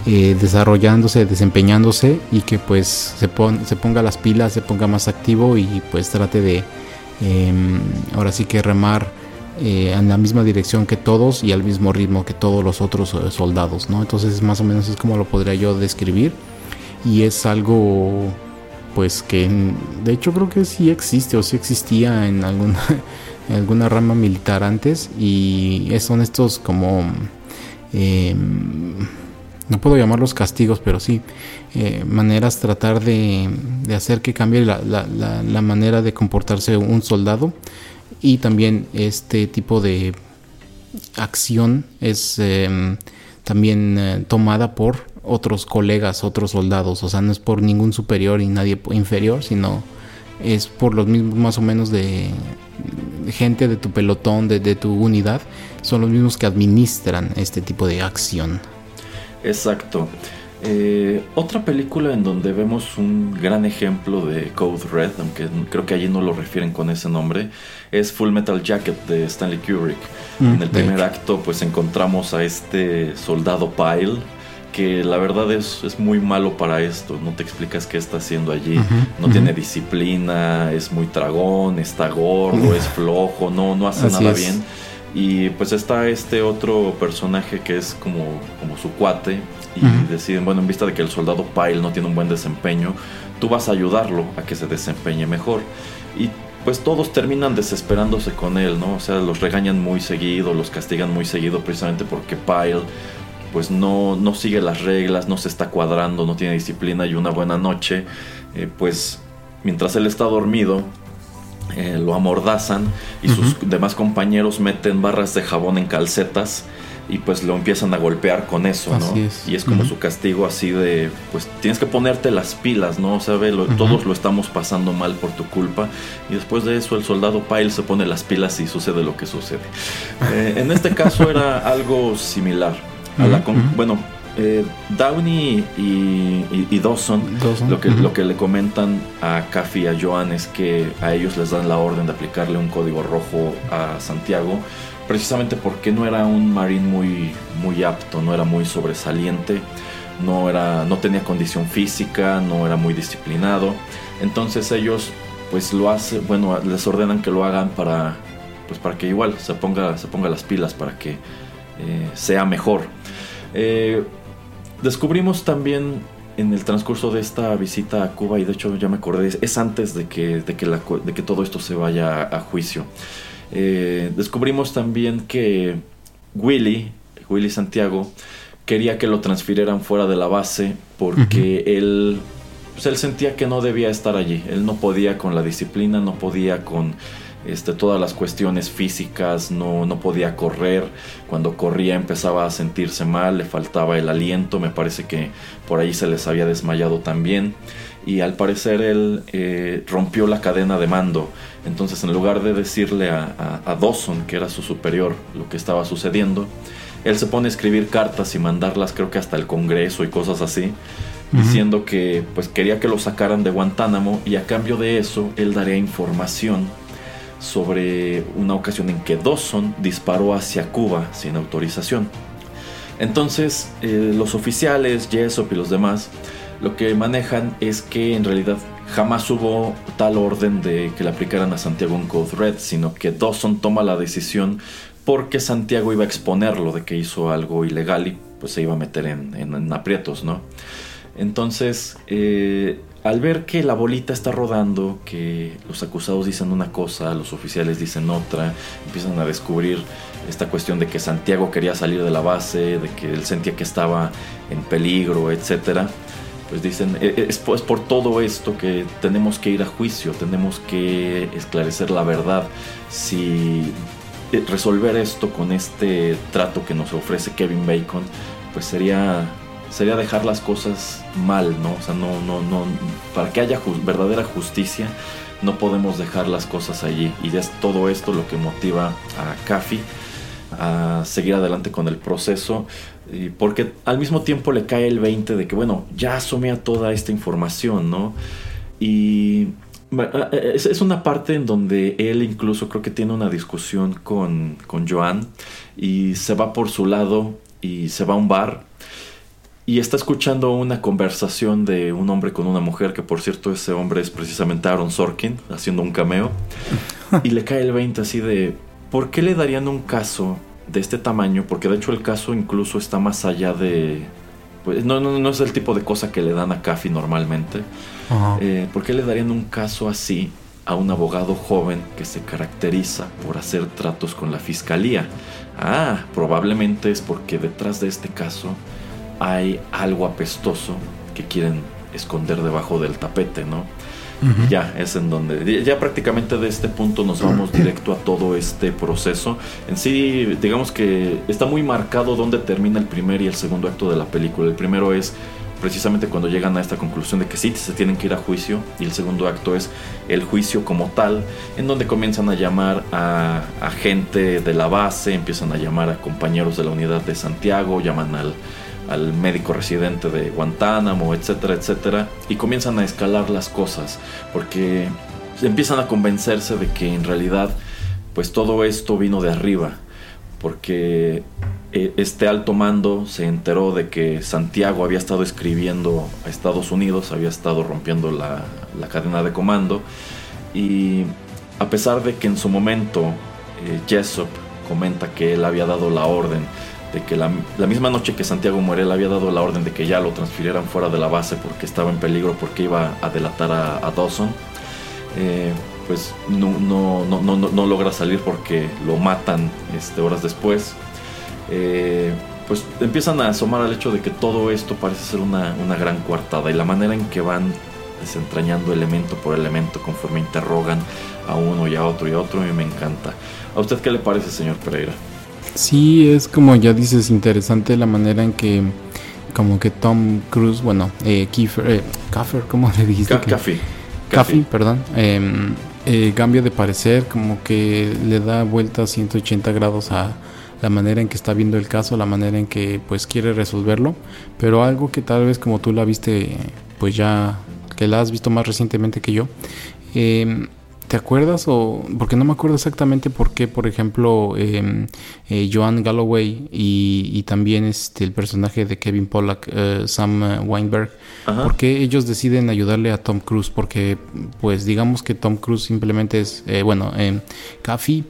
eh, desarrollándose, desempeñándose y que pues se, se ponga las pilas, se ponga más activo y pues trate de em, ahora sí que remar en la misma dirección que todos y al mismo ritmo que todos los otros soldados, ¿no? Entonces más o menos es como lo podría yo describir y es algo pues que de hecho creo que sí existe o sí existía en alguna, alguna rama militar antes y son estos como em, no puedo llamarlos castigos pero sí eh, maneras tratar de, hacer que cambie la, la, manera de comportarse un soldado y también este tipo de acción es em, también eh, tomada por otros colegas, otros soldados. O sea, no es por ningún superior y nadie inferior, sino es por los mismos más o menos de, gente de tu pelotón, de, tu unidad. Son los mismos que administran este tipo de acción. Exacto. Eh, otra película en donde vemos un gran ejemplo de Code Red, aunque creo que allí no lo refieren con ese nombre, es Full Metal Jacket de Stanley Kubrick. Mm, en el primer acto pues encontramos a este soldado Pyle que la verdad es, es muy malo para esto, no te explicas qué está haciendo allí, no tiene disciplina, es muy tragón, está gordo, es flojo, no, no hace Así nada es. bien. Y pues está este otro personaje que es como, como su cuate y deciden, bueno, en vista de que el soldado Pyle no tiene un buen desempeño, tú vas a ayudarlo a que se desempeñe mejor. Y pues todos terminan desesperándose con él, ¿no? O sea, los regañan muy seguido, los castigan muy seguido precisamente porque Pyle pues no, no sigue las reglas, no se está cuadrando, no tiene disciplina y una buena noche, eh, pues mientras él está dormido, eh, lo amordazan y sus demás compañeros meten barras de jabón en calcetas y pues lo empiezan a golpear con eso, ¿no? Así es. Y es como su castigo así de, pues tienes que ponerte las pilas, ¿no? O sea, ve, lo- todos lo estamos pasando mal por tu culpa. Y después de eso el soldado Pyle se pone las pilas y sucede lo que sucede. Eh, en este caso era algo similar. A la con-. Bueno, eh, Downey y, y- y Dawson Dawson, lo que, ujú. lo que le comentan a Caffey y a Joan es que a ellos les dan la orden de aplicarle un código rojo a Santiago, precisamente porque no era un marín muy, muy apto, no era muy sobresaliente, no, era, no tenía condición física, no era muy disciplinado. Entonces ellos pues lo hacen, bueno, les ordenan que lo hagan para, pues para que igual se ponga, se ponga las pilas, para que eh, sea mejor. Eh, descubrimos también en el transcurso de esta visita a Cuba, y de hecho ya me acordé, es- es antes de que, de que, la de que todo esto se vaya a juicio. Eh, descubrimos también que Willy, Willy Santiago, quería que lo transfirieran fuera de la base porque él, pues él sentía que no debía estar allí. Él no podía con la disciplina, no podía con este, todas las cuestiones físicas, no, no podía correr. Cuando corría empezaba a sentirse mal, le faltaba el aliento, me parece que por ahí se les había desmayado también. Y al parecer él eh, rompió la cadena de mando. Entonces en lugar de decirle a, a- a Dawson, que era su superior, lo que estaba sucediendo, él se pone a escribir cartas y mandarlas creo que hasta el Congreso y cosas así, diciendo que pues quería que lo sacaran de Guantánamo y a cambio de eso él daría información sobre una ocasión en que Dawson disparó hacia Cuba sin autorización. Entonces eh, los oficiales, Jessop y los demás, lo que manejan es que en realidad jamás hubo tal orden de que le aplicaran a Santiago un Code Red, sino que Dawson toma la decisión porque Santiago iba a exponerlo de que hizo algo ilegal y pues se iba a meter en, aprietos, ¿no? Entonces, eh, al ver que la bolita está rodando, que los acusados dicen una cosa, los oficiales dicen otra, empiezan a descubrir esta cuestión de que Santiago quería salir de la base, de que él sentía que estaba en peligro, etcétera. Pues dicen, "E- e- es por, es por todo esto que tenemos que ir a juicio, tenemos que esclarecer la verdad. Si eh, resolver esto con este trato que nos ofrece Kevin Bacon, pues sería sería dejar las cosas mal, ¿no? O sea, no, no, no, para que haya verdadera justicia, no podemos dejar las cosas allí. Y es todo esto lo que motiva a Caffey a seguir adelante con el proceso. Porque al mismo tiempo le cae el 20 de que, bueno, ya asumía toda esta información, ¿no? Y es una parte en donde él incluso creo que tiene una discusión con, con Joan y se va por su lado y se va a un bar y está escuchando una conversación de un hombre con una mujer, que por cierto ese hombre es precisamente Aaron Sorkin, haciendo un cameo. Y le cae el 20 así de, ¿por qué le darían un caso de este tamaño? Porque de hecho el caso incluso está más allá de... Pues, no, no, no es el tipo de cosa que le dan a Caffey normalmente. Eh, ¿Por qué le darían un caso así a un abogado joven que se caracteriza por hacer tratos con la fiscalía? Ah, probablemente es porque detrás de este caso hay algo apestoso que quieren esconder debajo del tapete, ¿no? Ya es en donde, ya prácticamente de este punto nos vamos directo a todo este proceso. En sí, digamos que está muy marcado dónde termina el primer y el segundo acto de la película. El primero es precisamente cuando llegan a esta conclusión de que sí, se tienen que ir a juicio. Y el segundo acto es el juicio como tal, en donde comienzan a llamar a, a gente de la base, empiezan a llamar a compañeros de la unidad de Santiago, llaman al al médico residente de Guantánamo, etcétera, etcétera, y comienzan a escalar las cosas, porque empiezan a convencerse de que en realidad pues todo esto vino de arriba, porque eh, este alto mando se enteró de que Santiago había estado escribiendo a Estados Unidos, había estado rompiendo la, la cadena de comando, y a pesar de que en su momento eh, Jessop comenta que él había dado la orden de que la, misma noche que Santiago muere, él había dado la orden de que ya lo transfirieran fuera de la base porque estaba en peligro, porque iba a delatar a, Dawson. Eh, pues no, no, no, no, no logra salir porque lo matan este, horas después. Eh, pues empiezan a asomar al hecho de que todo esto parece ser una, una, gran coartada y la manera en que van desentrañando elemento por elemento conforme interrogan a uno y a otro y a otro, a mí me encanta. ¿A usted qué le parece, señor Pereira? Sí, es como ya dices, interesante la manera en que como que Tom Cruise, bueno, eh, Kiefer, eh, Kaffer, ¿cómo le dijiste? Caffey. Caffey, perdón. Eh, eh, cambia de parecer, como que le da vuelta 180 grados a la manera en que está viendo el caso, la manera en que pues quiere resolverlo, pero algo que tal vez como tú la viste, pues ya que la has visto más recientemente que yo, eh, ¿Te acuerdas o porque no me acuerdo exactamente por qué, por ejemplo, eh, eh, Joan Galloway y, y, también este el personaje de Kevin Pollack, eh, Sam Weinberg, por qué ellos deciden ayudarle a Tom Cruise? Porque, pues, digamos que Tom Cruise simplemente es, eh, bueno, eh, Caffey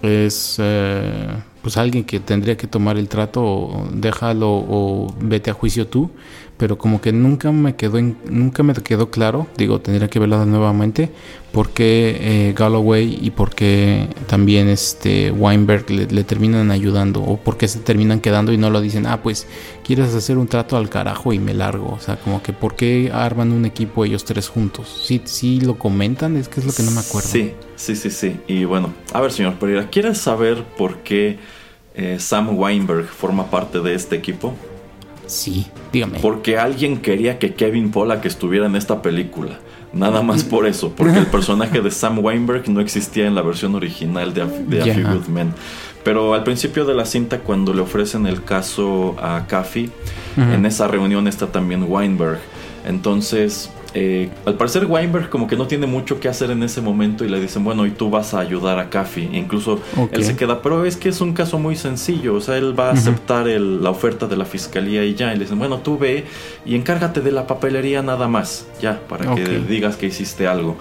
es eh, pues alguien que tendría que tomar el trato, o déjalo o vete a juicio tú pero como que nunca me quedó nunca me quedó claro, digo, tendría que verla nuevamente, por qué eh, Galloway y por qué también este Weinberg le, le, terminan ayudando o por qué se terminan quedando y no lo dicen, ah, pues quieres hacer un trato al carajo y me largo, o sea, como que por qué arman un equipo ellos tres juntos, sí, sí lo comentan, es que es lo que no me acuerdo. Sí, sí, sí, sí, y bueno, a ver señor Pereira, ¿quieres saber por qué eh, Sam Weinberg forma parte de este equipo? Sí, dígame. Porque alguien quería que Kevin Pollack estuviera en esta película. Nada más por eso, porque el personaje de Sam Weinberg no existía en la versión original de, A, de A Few Good Men. Pero al principio de la cinta, cuando le ofrecen el caso a Caffey, uh -huh. en esa reunión está también Weinberg. Entonces, eh, al parecer Weinberg como que no tiene mucho que hacer en ese momento y le dicen, bueno, y tú vas a ayudar a Caffey. E incluso okay. él se queda, pero es que es un caso muy sencillo, o sea, él va a uh -huh. aceptar el, la oferta de la fiscalía y ya. Y le dicen, bueno, tú ve y encárgate de la papelería nada más, ya, para okay. que digas que hiciste algo.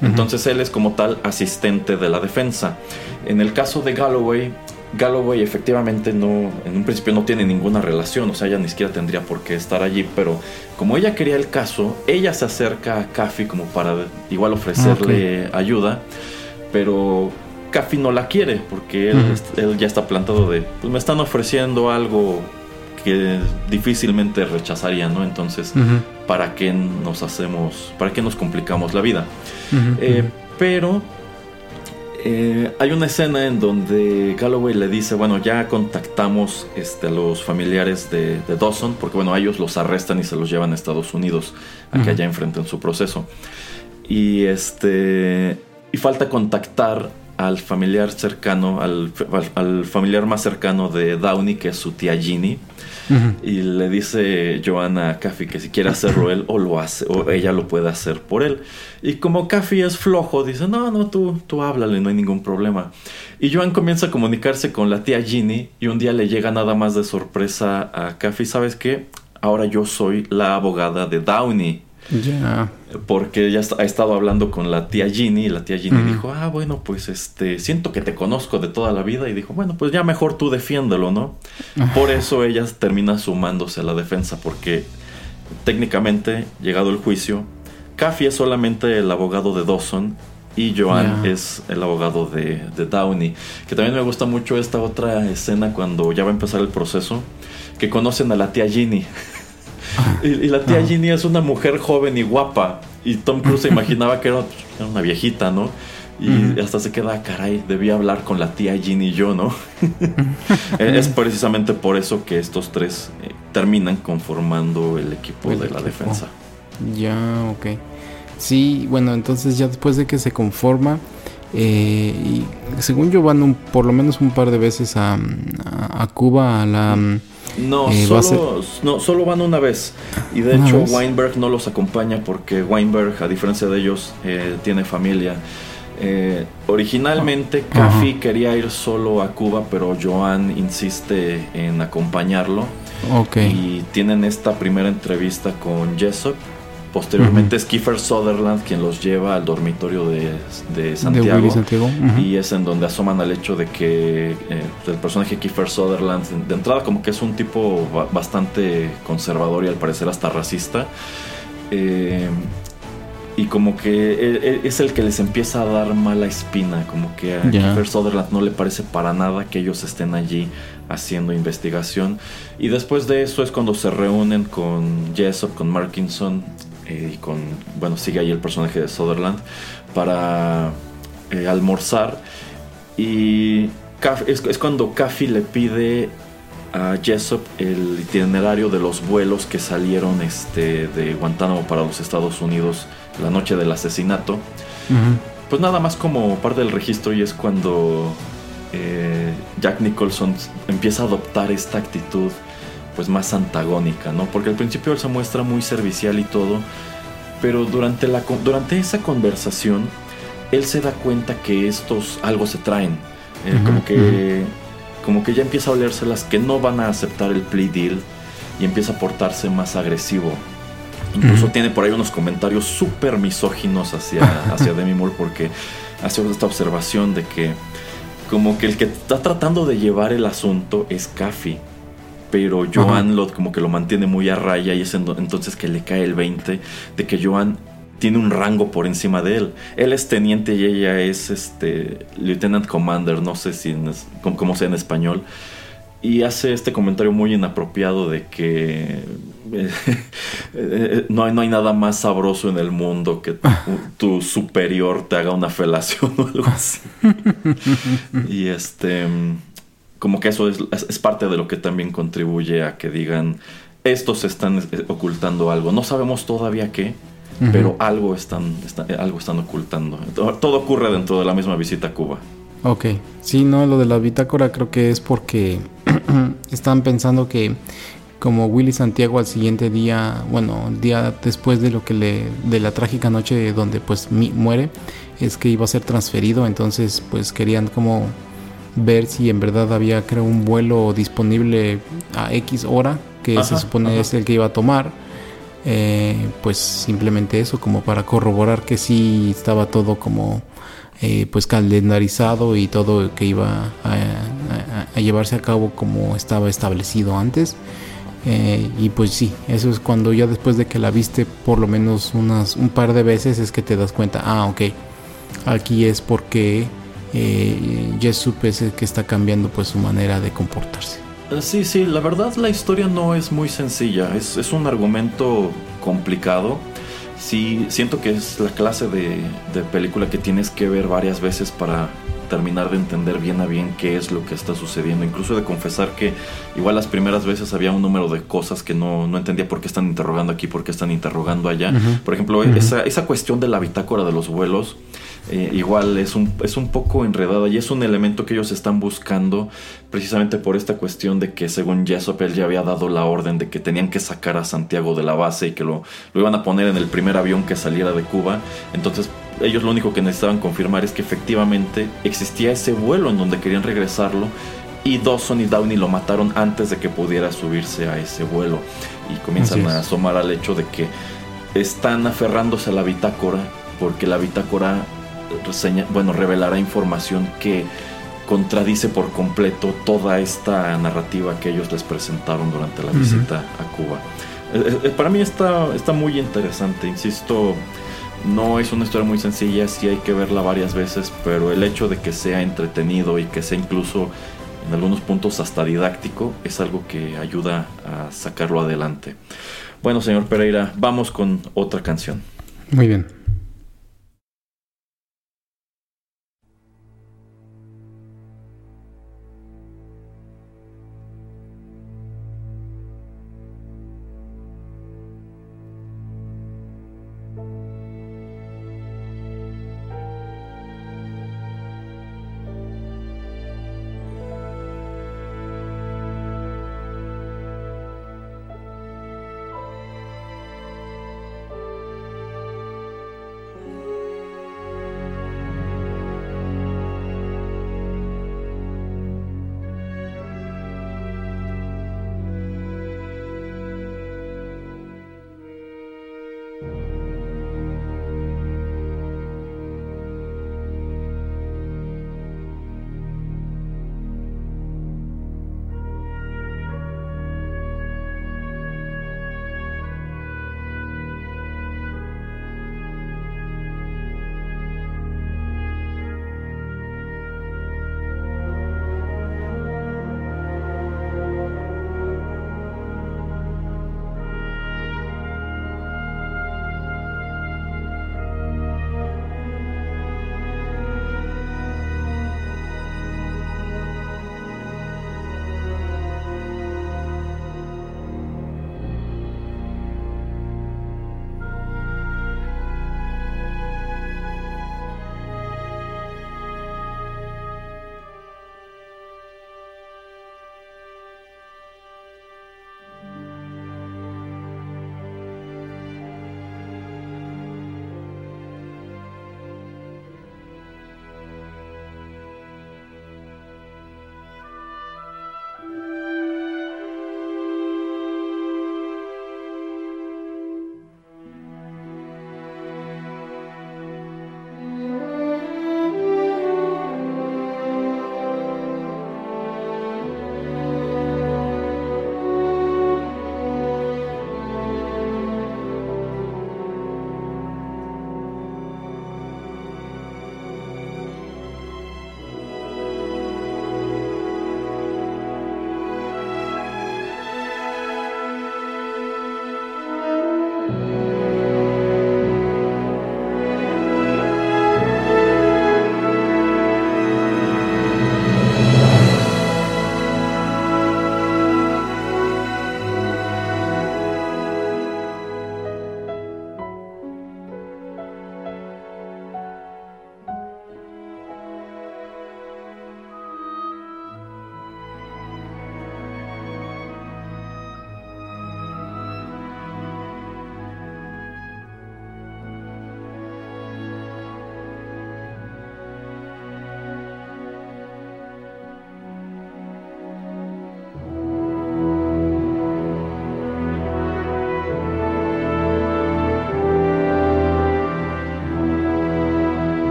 Entonces él es como tal asistente de la defensa. En el caso de Galloway, Galloway efectivamente no, en un principio no tiene ninguna relación, o sea, ella ni siquiera tendría por qué estar allí, pero como ella quería el caso, ella se acerca a Caffey como para igual ofrecerle okay. ayuda, pero Caffey no la quiere porque él, uh -huh. él, ya está plantado de, pues me están ofreciendo algo que difícilmente rechazaría, ¿no? Entonces, uh -huh. ¿para qué nos hacemos, para qué nos complicamos la vida? Uh -huh. eh, pero eh, hay una escena en donde Galloway le dice, bueno, ya contactamos este, a los familiares de, de, Dawson, porque bueno, ellos los arrestan y se los llevan a Estados Unidos a que allá enfrenten su proceso. Y este y falta contactar al familiar cercano, al, al, familiar más cercano de Downey, que es su tía Ginny. Uh -huh. Y le dice Joanna a Caffey que si quiere hacerlo él o lo hace, o ella lo puede hacer por él. Y como Caffey es flojo, dice, no, no, tú, tú háblale, no hay ningún problema. Y Joan comienza a comunicarse con la tía Ginny y un día le llega nada más de sorpresa a Caffey, ¿sabes qué? Ahora yo soy la abogada de Downey. Yeah. Porque ya ha estado hablando con la tía Ginny y la tía Ginny mm. dijo, ah, bueno, pues este, siento que te conozco de toda la vida y dijo, bueno, pues ya mejor tú defiéndelo, ¿no? Por eso ella termina sumándose a la defensa porque técnicamente, llegado el juicio, Caffey es solamente el abogado de Dawson y Joan yeah. es el abogado de, de, Downey. Que también me gusta mucho esta otra escena cuando ya va a empezar el proceso, que conocen a la tía Ginny. Y, y, la tía Ginny es una mujer joven y guapa. Y Tom Cruise se imaginaba que era, era una viejita, ¿no? Y uh -huh. hasta se queda, caray, debía hablar con la tía Ginny y yo, ¿no? es precisamente por eso que estos tres eh, terminan conformando el equipo el de equipo. la defensa. Ya, ok. Sí, bueno, entonces ya después de que se conforma, eh, y según yo van un, por lo menos un par de veces a, a, a Cuba a la... No, eh, ser- solo, no, solo van una vez. Y de ¿Una hecho vez? Weinberg no los acompaña porque Weinberg, a diferencia de ellos, eh, tiene familia. Eh, originalmente. Caffey quería ir solo a Cuba, pero Joan insiste en acompañarlo. Ok. Y tienen esta primera entrevista con Jessop. Posteriormente es Kiefer Sutherland quien los lleva al dormitorio de, de de Santiago. Willy Santiago. ujú. Y es en donde asoman al hecho de que eh, el personaje Kiefer Sutherland, de entrada, como que es un tipo ba- bastante conservador y al parecer hasta racista. Eh, y como que e- e- es el que les empieza a dar mala espina. Como que a. Kiefer Sutherland no le parece para nada que ellos estén allí haciendo investigación. Y después de eso es cuando se reúnen con Jessop, con Markinson eh, y con, bueno, sigue ahí el personaje de Sutherland para eh, almorzar. Y es, es cuando Caffey le pide a Jessop el itinerario de los vuelos que salieron este, de Guantánamo para los Estados Unidos la noche del asesinato. Pues nada más como parte del registro y es cuando eh, Jack Nicholson empieza a adoptar esta actitud pues más antagónica, ¿no? Porque al principio él se muestra muy servicial y todo, pero durante, la, durante esa conversación él se da cuenta que estos algo se traen, eh, como que como que ya empieza a olérselas que no van a aceptar el plea deal y empieza a portarse más agresivo. Incluso Ujú. tiene por ahí unos comentarios súper misóginos hacia, hacia Demi Moore porque hace esta observación de que como que el que está tratando de llevar el asunto es Caffey, pero Joan lo, como que lo mantiene muy a raya y es en entonces que le cae el 20 de que Joan tiene un rango por encima de él. Él es teniente y ella es este lieutenant commander, no sé si en cómo, cómo sea en español. Y hace este comentario muy inapropiado de que eh, eh, no, hay, no hay nada más sabroso en el mundo que tu, tu superior te haga una felación o algo así. y este, como que eso es, es- parte de lo que también contribuye a que digan, estos están eh, ocultando algo. No sabemos todavía qué, pero algo están, está- algo están ocultando. Todo, todo ocurre dentro de la misma visita a Cuba. Ok, sí, no, lo de la bitácora creo que es porque están pensando que como Willy Santiago al siguiente día, bueno, el día después de lo que le, de la trágica noche donde pues mi- muere, es que iba a ser transferido, entonces pues querían como ver si en verdad había creo un vuelo disponible a X hora, que se supone ajá. es el que iba a tomar. Eh, pues simplemente eso, como para corroborar que sí estaba todo como eh, pues calendarizado y todo que iba a, a- a llevarse a cabo como estaba establecido antes. Eh, y pues sí, eso es cuando ya después de que la viste por lo menos unas un par de veces es que te das cuenta, ah, ok, aquí es porque eh, es el que está cambiando pues su manera de comportarse. Eh, Sí, sí, la verdad la historia no es muy sencilla, es, es un argumento complicado. Sí, siento que es la clase de, de película que tienes que ver varias veces para terminar de entender bien a bien qué es lo que está sucediendo. Incluso de confesar que igual las primeras veces había un número de cosas que no, no entendía por qué están interrogando aquí, por qué están interrogando allá. Ujú. Por ejemplo, Ujú. esa, esa cuestión de la bitácora de los vuelos, eh, igual es un, es un poco enredada y es un elemento que ellos están buscando precisamente por esta cuestión de que según Jessop él ya había dado la orden de que tenían que sacar a Santiago de la base y que lo, lo iban a poner en el primer avión que saliera de Cuba. Entonces ellos lo único que necesitaban confirmar es que efectivamente existía ese vuelo en donde querían regresarlo y Dawson y Downey lo mataron antes de que pudiera subirse a ese vuelo y comienzan a asomar al hecho de que están aferrándose a la bitácora porque la bitácora reseña, bueno, revelará información que contradice por completo toda esta narrativa que ellos les presentaron durante la visita a Cuba. Eh, eh, para mí está, está muy interesante, insisto, no es una historia muy sencilla, sí hay que verla varias veces, pero el hecho de que sea entretenido y que sea incluso en algunos puntos hasta didáctico es algo que ayuda a sacarlo adelante. Bueno, señor Pereira, vamos con otra canción. Muy bien.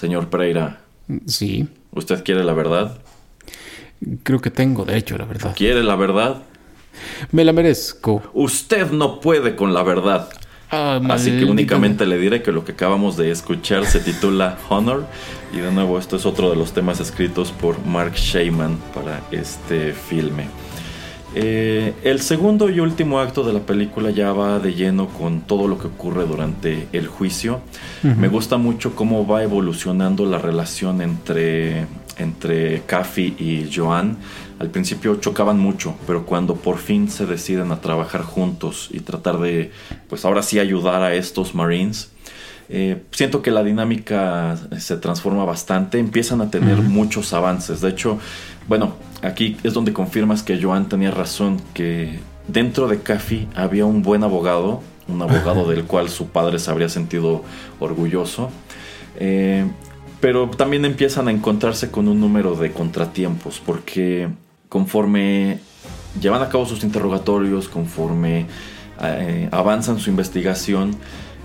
Señor Pereira, Sí, ¿usted quiere la verdad? creo que tengo derecho a la verdad. ¿Quiere la verdad? Me la merezco. Usted no puede con la verdad. Ah, Así que únicamente le diré que lo que acabamos de escuchar se titula Honor. Y de nuevo, esto es otro de los temas escritos por Mark Sheyman para este filme. Eh, el segundo y último acto de la película ya va de lleno con todo lo que ocurre durante el juicio. Me gusta mucho cómo va evolucionando la relación entre, entre Caffey y Joan. Al principio chocaban mucho, pero cuando por fin se deciden a trabajar juntos y tratar de, pues ahora sí ayudar a estos Marines, eh, siento que la dinámica se transforma bastante, empiezan a tener muchos avances. De hecho, bueno, aquí es donde confirmas que Joan tenía razón, que dentro de Caffey había un buen abogado, un abogado del cual su padre se habría sentido orgulloso. Eh, pero también empiezan a encontrarse con un número de contratiempos, porque conforme llevan a cabo sus interrogatorios, conforme eh, avanzan su investigación,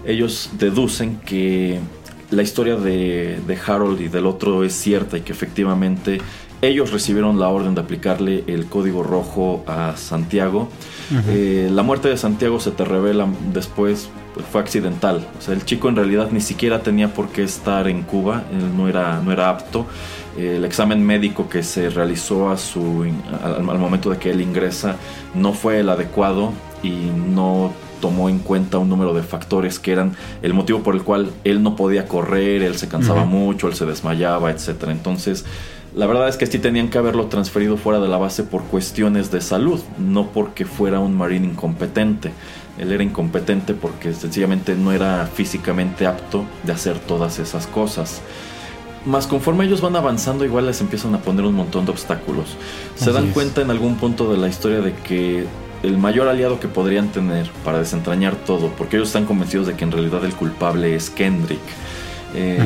ellos deducen que la historia de, de Harold y del otro es cierta y que efectivamente ellos recibieron la orden de aplicarle el código rojo a Santiago. Eh, la muerte de Santiago se te revela después pues, fue accidental. O sea, el chico en realidad ni siquiera tenía por qué estar en Cuba, él no era, no era apto. Eh, el examen médico que se realizó a su, al, al momento de que él ingresa no fue el adecuado y no tomó en cuenta un número de factores que eran el motivo por el cual él no podía correr, él se cansaba mucho, él se desmayaba, etc. Entonces, la verdad es que sí tenían que haberlo transferido fuera de la base por cuestiones de salud, no porque fuera un marine incompetente. Él era incompetente porque sencillamente no era físicamente apto de hacer todas esas cosas. Más conforme ellos van avanzando, igual les empiezan a poner un montón de obstáculos. Se Así dan es. cuenta en algún punto de la historia de que el mayor aliado que podrían tener para desentrañar todo, porque ellos están convencidos de que en realidad el culpable es Kendrick, eh,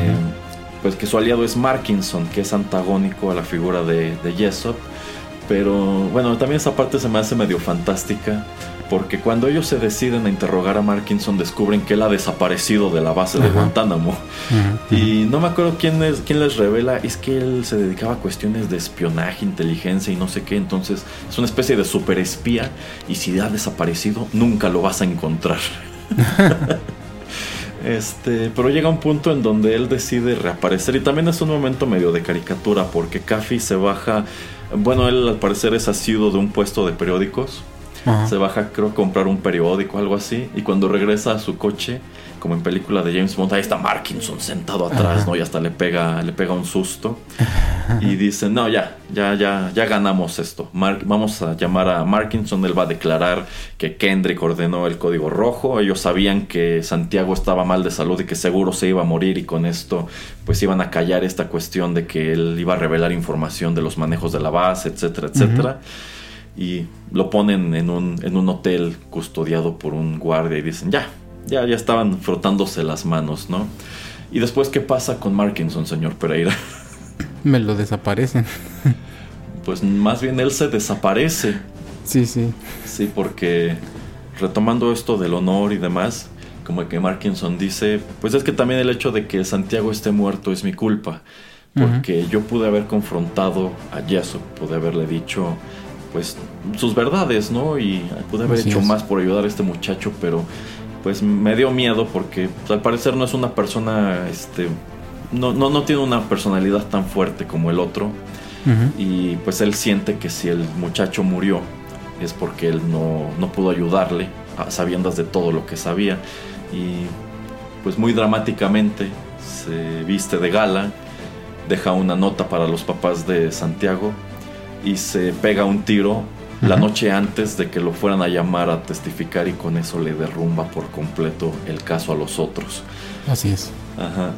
pues que su aliado es Markinson, que es antagónico a la figura de, de Jessop. Pero bueno, también esa parte se me hace medio fantástica, porque cuando ellos se deciden a interrogar a Markinson, descubren que él ha desaparecido de la base de. Guantánamo. Y no me acuerdo quién, es, quién les revela, es que él se dedicaba a cuestiones de espionaje, inteligencia y no sé qué, entonces es una especie de superespía y si ha desaparecido nunca lo vas a encontrar. este, pero llega un punto en donde él decide reaparecer y también es un momento medio de caricatura porque Caffey se baja, bueno, él al parecer es asiduo de un puesto de periódicos. Ajá. Se baja, creo, a comprar un periódico algo así. Y cuando regresa a su coche, como en película de James Bond, ahí está Markinson sentado atrás, Ajá. ¿no? Y hasta le pega, le pega un susto. Y dice, no, ya, ya, ya, ya ganamos esto. Mark- vamos a llamar a Markinson, él va a declarar que Kendrick ordenó el código rojo. Ellos sabían que Santiago estaba mal de salud y que seguro se iba a morir. Y con esto, pues iban a callar esta cuestión de que él iba a revelar información de los manejos de la base, etcétera, etcétera y lo ponen en un, en un hotel custodiado por un guardia y dicen, ya, ya, ya estaban frotándose las manos, ¿no? Y después, ¿qué pasa con Markinson, señor Pereira? Me lo desaparecen. Pues más bien él se desaparece, Sí, sí. sí, porque retomando esto del honor y demás, como que Markinson dice, pues es que también el hecho de que Santiago esté muerto es mi culpa, porque yo pude haber confrontado a Yeso, pude haberle dicho pues sus verdades, ¿no? Y pude haber Así hecho es. más por ayudar a este muchacho, pero pues me dio miedo porque pues, al parecer no es una persona, este, no, no, no tiene una personalidad tan fuerte como el otro. Y pues él siente que si el muchacho murió es porque él no, no pudo ayudarle a sabiendas de todo lo que sabía. Y pues muy dramáticamente se viste de gala, deja una nota para los papás de Santiago y se pega un tiro la noche antes de que lo fueran a llamar a testificar y con eso le derrumba por completo el caso a los otros. Así es. Ajá.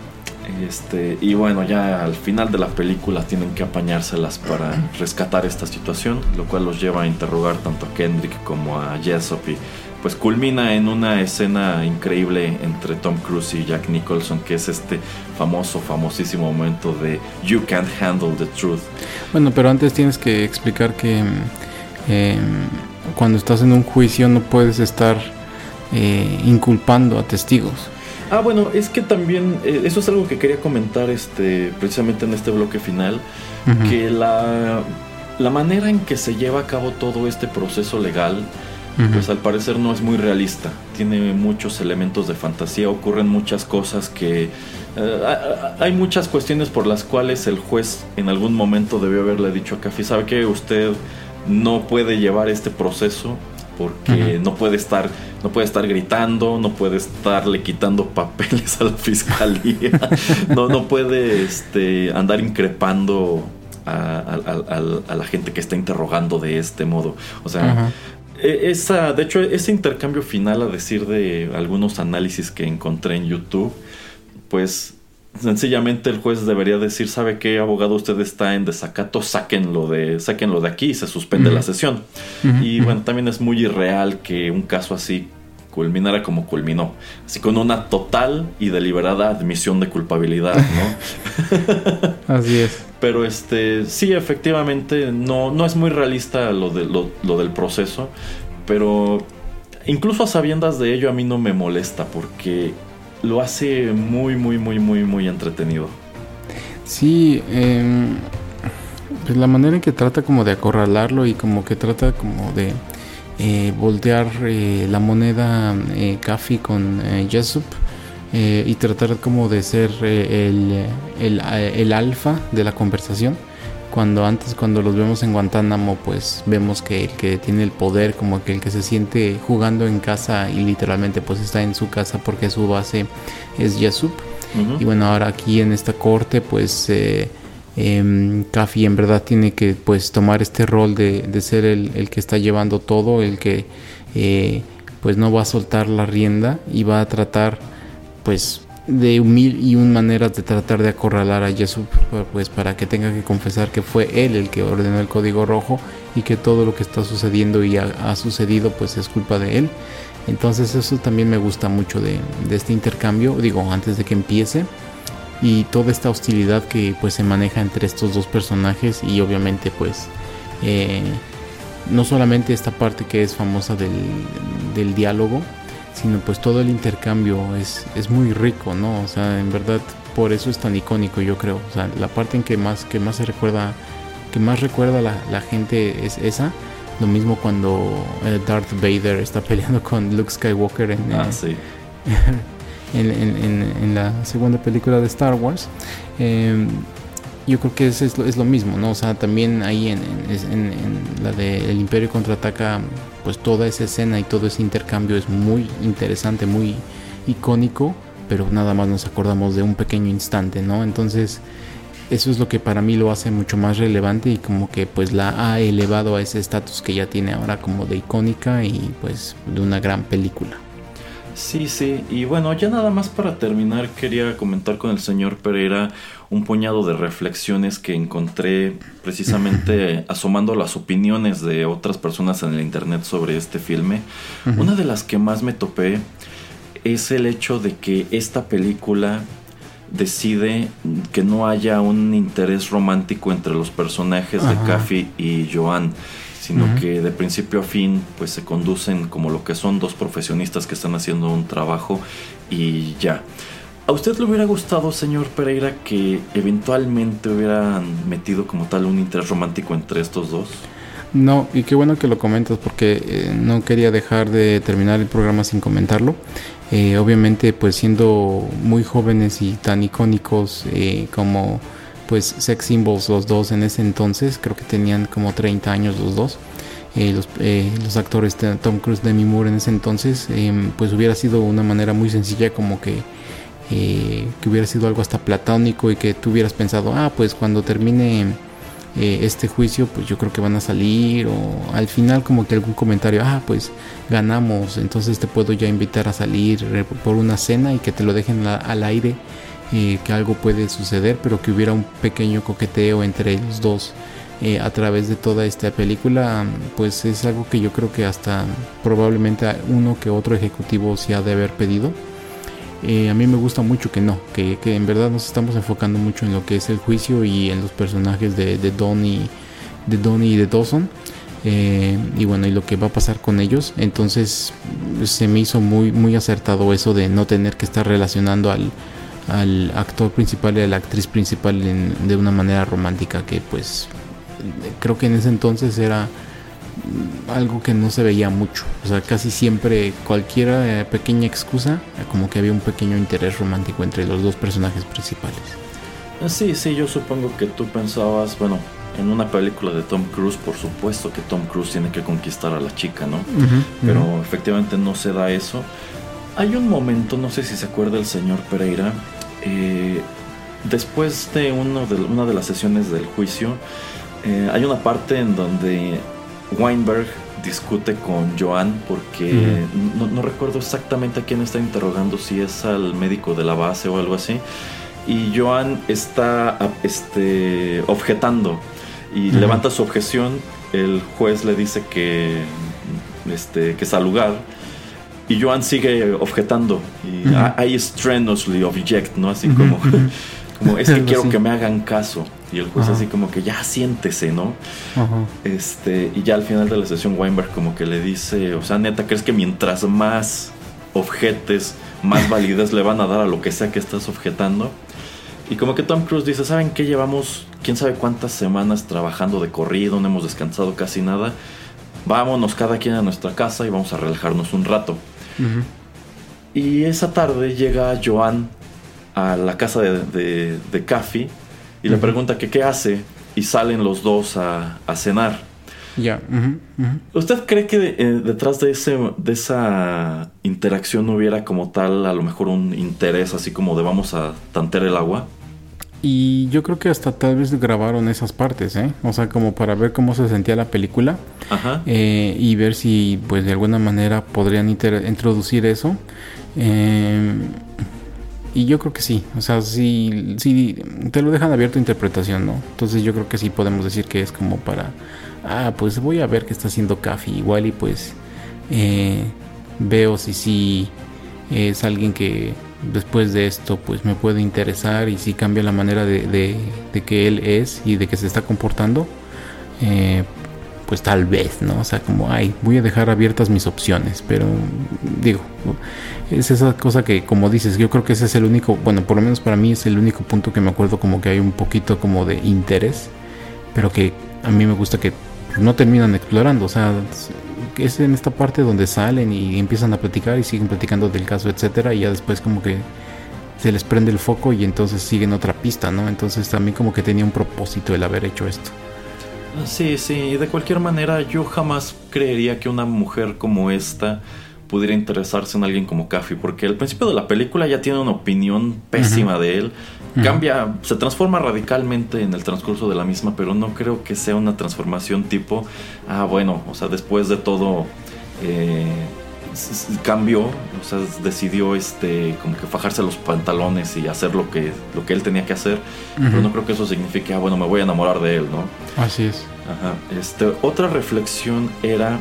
Este, y bueno, ya al final de la película tienen que apañárselas para rescatar esta situación, lo cual los lleva a interrogar tanto a Kendrick como a Jessop y pues culmina en una escena increíble entre Tom Cruise y Jack Nicholson, que es este famoso, famosísimo momento de You can't handle the truth. Bueno, pero antes tienes que explicar que em, cuando estás en un juicio no puedes estar eh, inculpando a testigos. Ah, bueno, es que también, eh, eso es algo que quería comentar este, precisamente en este bloque final, que la, la manera en que se lleva a cabo todo este proceso legal, pues al parecer no es muy realista. Tiene muchos elementos de fantasía, ocurren muchas cosas que... Eh, hay muchas cuestiones por las cuales el juez en algún momento debió haberle dicho a Café, ¿sabe que usted no puede llevar este proceso? porque no puede estar no puede estar gritando, no puede estarle quitando papeles a la fiscalía, no, no puede este, andar increpando a, la gente que está interrogando de este modo. O sea, e, esa, de hecho, ese intercambio final, a decir de algunos análisis que encontré en YouTube, pues sencillamente el juez debería decir, ¿sabe qué abogado usted está en desacato? Sáquenlo de, sáquenlo de aquí y se suspende la sesión. y bueno, también es muy irreal que un caso así culminara como culminó, así con una total y deliberada admisión de culpabilidad, ¿no? así es. Pero este, sí, efectivamente, no, no es muy realista lo, de, lo del proceso, pero incluso a sabiendas de ello a mí no me molesta porque lo hace muy, muy, muy, muy, muy entretenido. Sí, em, pues la manera en que trata como de acorralarlo y como que trata como de eh, voltear eh, la moneda eh, con eh, Jesup eh, y tratar como de ser el, el, el alfa de la conversación cuando antes cuando los vemos en Guantánamo pues vemos que el que tiene el poder como que el que se siente jugando en casa y literalmente pues está en su casa porque su base es Yasup. Y bueno ahora aquí en esta corte pues eh, eh, Kafi en verdad tiene que pues tomar este rol de, de ser el, el, que está llevando todo el que eh, pues no va a soltar la rienda y va a tratar pues de mil y un maneras de tratar de acorralar a Jesús pues para que tenga que confesar que fue él el que ordenó el código rojo y que todo lo que está sucediendo y ha, sucedido pues es culpa de él. Entonces eso también me gusta mucho de, este intercambio digo antes de que empiece. Y toda esta hostilidad que pues se maneja entre estos dos personajes y obviamente pues eh, no solamente esta parte que es famosa del, del diálogo sino pues todo el intercambio es, es muy rico, ¿no? O sea, en verdad por eso es tan icónico yo creo. O sea, la parte en que más, que más se recuerda, que más recuerda la, la gente es esa. Lo mismo cuando eh, Darth Vader está peleando con Luke Skywalker en, ah, sí. en, en, en, la segunda película de Star Wars. Eh, yo creo que es, es, lo, mismo, ¿no? O sea, también ahí en, la de El Imperio contraataca, pues toda esa escena y todo ese intercambio es muy interesante, muy icónico, pero nada más nos acordamos de un pequeño instante, ¿no? Entonces, eso es lo que para mí lo hace mucho más relevante y como que pues la ha elevado a ese estatus que ya tiene ahora como de icónica y pues de una gran película. Sí, sí, y bueno, ya nada más para terminar quería comentar con el señor Pereira un puñado de reflexiones que encontré precisamente asomando las opiniones de otras personas en el internet sobre este filme. Una de las que más me topé es el hecho de que esta película decide que no haya un interés romántico entre los personajes de Kaffy y Joan sino que de principio a fin pues se conducen como lo que son dos profesionistas que están haciendo un trabajo y ya. ¿A usted le hubiera gustado, señor Pereira, que eventualmente hubieran metido como tal un interés romántico entre estos dos? No, y qué bueno que lo comentas porque eh, no quería dejar de terminar el programa sin comentarlo. Eh, obviamente, pues siendo muy jóvenes y tan icónicos eh, como pues sex symbols los dos en ese entonces, creo que tenían como 30 años los dos. Eh, los, eh, los, actores Tom Cruise, Demi Moore en ese entonces, em, pues hubiera sido una manera muy sencilla como que, eh, que hubiera sido algo hasta platónico y que tú hubieras pensado, ah, pues cuando termine este juicio, pues yo creo que van a salir o al final como que algún comentario, ah, pues ganamos, entonces te puedo ya invitar a salir por una cena y que te lo dejen al aire que algo puede suceder, pero que hubiera un pequeño coqueteo entre los dos eh, a través de toda esta película, pues es algo que yo creo que hasta probablemente uno que otro ejecutivo se ha de haber pedido. Eh, a mí me gusta mucho que no, que, en verdad nos estamos enfocando mucho en lo que es el juicio y en los personajes de, de Donnie, de Donnie y de Dawson. eh, y bueno, y lo que va a pasar con ellos. Entonces se me hizo muy, muy acertado eso de no tener que estar relacionando al, al actor principal y a la actriz principal de una manera romántica que pues creo que en ese entonces era algo que no se veía mucho. O sea, casi siempre cualquier eh, pequeña excusa, como que había un pequeño interés romántico entre los dos personajes principales. Ah, sí, sí, yo supongo que tú pensabas, bueno, en una película de Tom Cruise, por supuesto que Tom Cruise tiene que conquistar a la chica, ¿no? Pero efectivamente no se da eso. Hay un momento, no sé si se acuerda el señor Pereira, eh, después de, uno de una de las sesiones del juicio, eh, hay una parte en donde Weinberg discute con Joan porque no, recuerdo exactamente a quién está interrogando, si es al médico de la base o algo así. Y Joan está este, objetando y levanta su objeción. El juez le dice que, este, que es al lugar. Y Joan sigue objetando. Y I, strenuously object, ¿no? Así como, como es que quiero que me hagan caso. Y el juez así como que ya siéntese, ¿no? Este, y ya al final de la sesión Weinberg como que le dice, o sea, neta, ¿crees que mientras más objetes, más validez le van a dar a lo que sea que estás objetando? Y como que Tom Cruise dice, ¿saben qué? Llevamos quién sabe cuántas semanas trabajando de corrido, no hemos descansado casi nada. Vámonos cada quien a nuestra casa y vamos a relajarnos un rato. Y esa tarde llega Joan a la casa de, de, de y le pregunta que qué hace y salen los dos a, cenar. Ya. ¿Usted cree que eh, detrás de, ese, de esa interacción no hubiera como tal a lo mejor un interés así como de vamos a tantear el agua? Y yo creo que hasta tal vez grabaron esas partes, ¿eh? O sea, como para ver cómo se sentía la película. Ajá. Eh, y ver si, pues, de alguna manera podrían introducir eso. Eh, y yo creo que sí, o sea, sí, sí, te lo dejan abierto a interpretación, ¿no? Entonces yo creo que sí podemos decir que es como para, ah, pues voy a ver qué está haciendo Café igual y pues eh, veo si sí es alguien que después de esto pues me puede interesar y si cambia la manera de, de, que él es y de que se está comportando, eh, pues tal vez, ¿no? O sea, como, ay, voy a dejar abiertas mis opciones, pero digo, es esa cosa que, como dices, yo creo que ese es el único, bueno, por lo menos para mí es el único punto que me acuerdo como que hay un poquito como de interés, pero que a mí me gusta que no terminan explorando, o sea, es en esta parte donde salen y empiezan a platicar y siguen platicando del caso, etcétera, y ya después como que se les prende el foco y entonces siguen otra pista, ¿no? Entonces también como que tenía un propósito el haber hecho esto. Sí, sí, de cualquier manera yo jamás creería que una mujer como esta pudiera interesarse en alguien como Caffey, porque al principio de la película ya tiene una opinión pésima de él, cambia, se transforma radicalmente en el transcurso de la misma, pero no creo que sea una transformación tipo, ah, bueno, o sea, después de todo... Eh, cambió, o sea, decidió este como que fajarse los pantalones y hacer lo que lo que él tenía que hacer, pero no creo que eso signifique, ah, bueno, me voy a enamorar de él, ¿no? Así es. Ajá. Este, otra reflexión era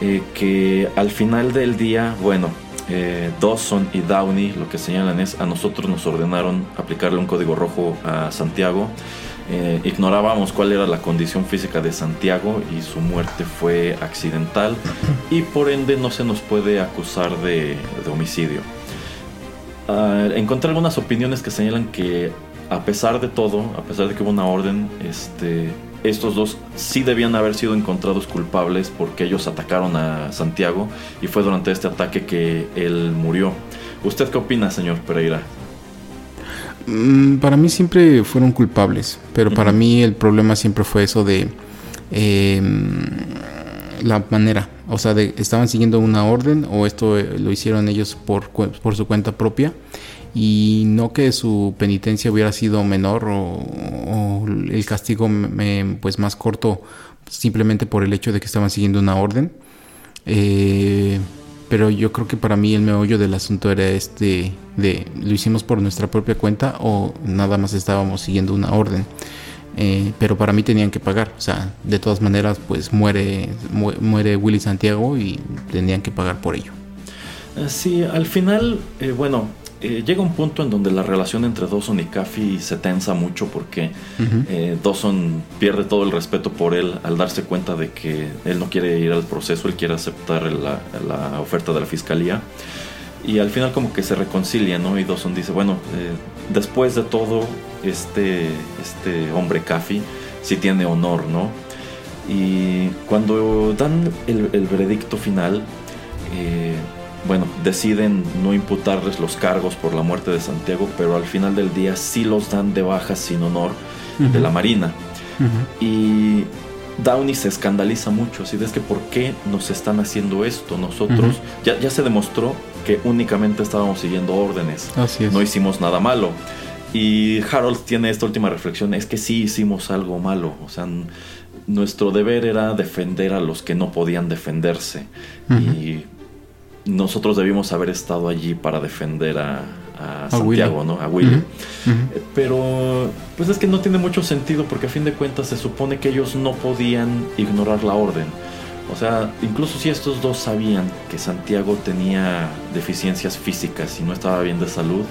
eh, que al final del día, bueno, eh, Dawson y Downey lo que señalan es a nosotros nos ordenaron aplicarle un código rojo a Santiago eh, ignorábamos cuál era la condición física de Santiago y su muerte fue accidental y por ende no se nos puede acusar de, homicidio. Uh, encontré algunas opiniones que señalan que a pesar de todo, a pesar de que hubo una orden, este, estos dos sí debían haber sido encontrados culpables porque ellos atacaron a Santiago y fue durante este ataque que él murió. ¿Usted qué opina, señor Pereira? Mm, para mí siempre fueron culpables, pero para mí el problema siempre fue eso de em, la manera, o sea, de estaban siguiendo una orden o esto eh, lo hicieron ellos por, por su cuenta propia y no que su penitencia hubiera sido menor o, el castigo pues más corto simplemente por el hecho de que estaban siguiendo una orden. Eh, pero yo creo que para mí el meollo del asunto era este de lo hicimos por nuestra propia cuenta o nada más estábamos siguiendo una orden. Eh, pero para mí tenían que pagar, o sea, de todas maneras pues muere, muere Willy Santiago y tenían que pagar por ello. Eh, sí, al final, eh, bueno, eh, llega un punto en donde la relación entre Dawson y Caffey se tensa mucho porque eh, Dawson pierde todo el respeto por él al darse cuenta de que él no quiere ir al proceso, él quiere aceptar la, la oferta de la fiscalía. Y al final como que se reconcilia, ¿no? Y Dawson dice, bueno, eh, después de todo, este, este hombre Caffey sí tiene honor, ¿no? Y cuando dan el, el veredicto final, eh, bueno, deciden no imputarles los cargos por la muerte de Santiago, pero al final del día sí los dan de baja sin honor de la Marina. Y Downey se escandaliza mucho, así de es que ¿por qué nos están haciendo esto? Nosotros ya, ya se demostró que únicamente estábamos siguiendo órdenes, Así es. no hicimos nada malo. Y Harold tiene esta última reflexión, es que sí hicimos algo malo, o sea, nuestro deber era defender a los que no podían defenderse. Y nosotros debimos haber estado allí para defender a, a A Santiago, Willy. ¿no? A Willy. Ujú. Pero pues es que no tiene mucho sentido porque a fin de cuentas se supone que ellos no podían ignorar la orden. O sea, incluso si estos dos sabían que Santiago tenía deficiencias físicas y no estaba bien de salud,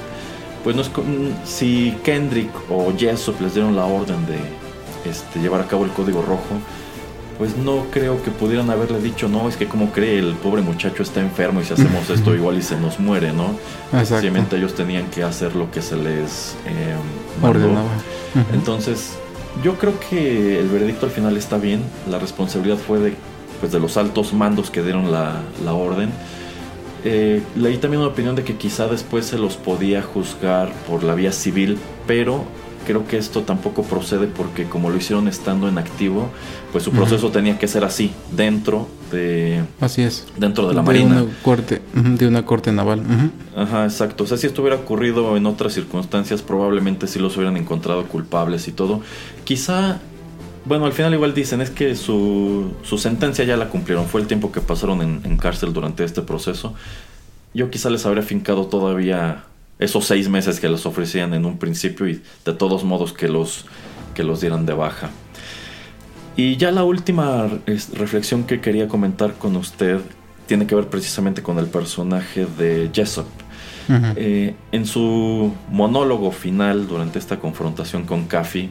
pues no es co- mm, si Kendrick o Jessup les dieron la orden de este, llevar a cabo el código rojo, pues no creo que pudieran haberle dicho, no, es que como cree el pobre muchacho está enfermo y si hacemos esto igual y se nos muere, ¿no? Exacto. Sencillamente ellos tenían que hacer lo que se les eh. Ordenaba. Entonces, yo creo que el veredicto al final está bien. La responsabilidad fue de, pues, de los altos mandos que dieron la, la orden. Eh, leí también una opinión de que quizá después se los podía juzgar por la vía civil, pero creo que esto tampoco procede porque como lo hicieron estando en activo, pues su proceso tenía que ser así, dentro de, Así es. dentro de la Marina. una corte, de una corte naval. Ajá, exacto. O sea, si esto hubiera ocurrido en otras circunstancias, probablemente sí los hubieran encontrado culpables y todo. Quizá, bueno, al final igual dicen, es que su, su sentencia ya la cumplieron. Fue el tiempo que pasaron en, en cárcel durante este proceso. Yo quizá les habría fincado todavía esos seis meses que les ofrecían en un principio y de todos modos que los, que los dieran de baja. Y ya la última reflexión que quería comentar con usted tiene que ver precisamente con el personaje de Jessop. Eh, en su monólogo final durante esta confrontación con Caffey,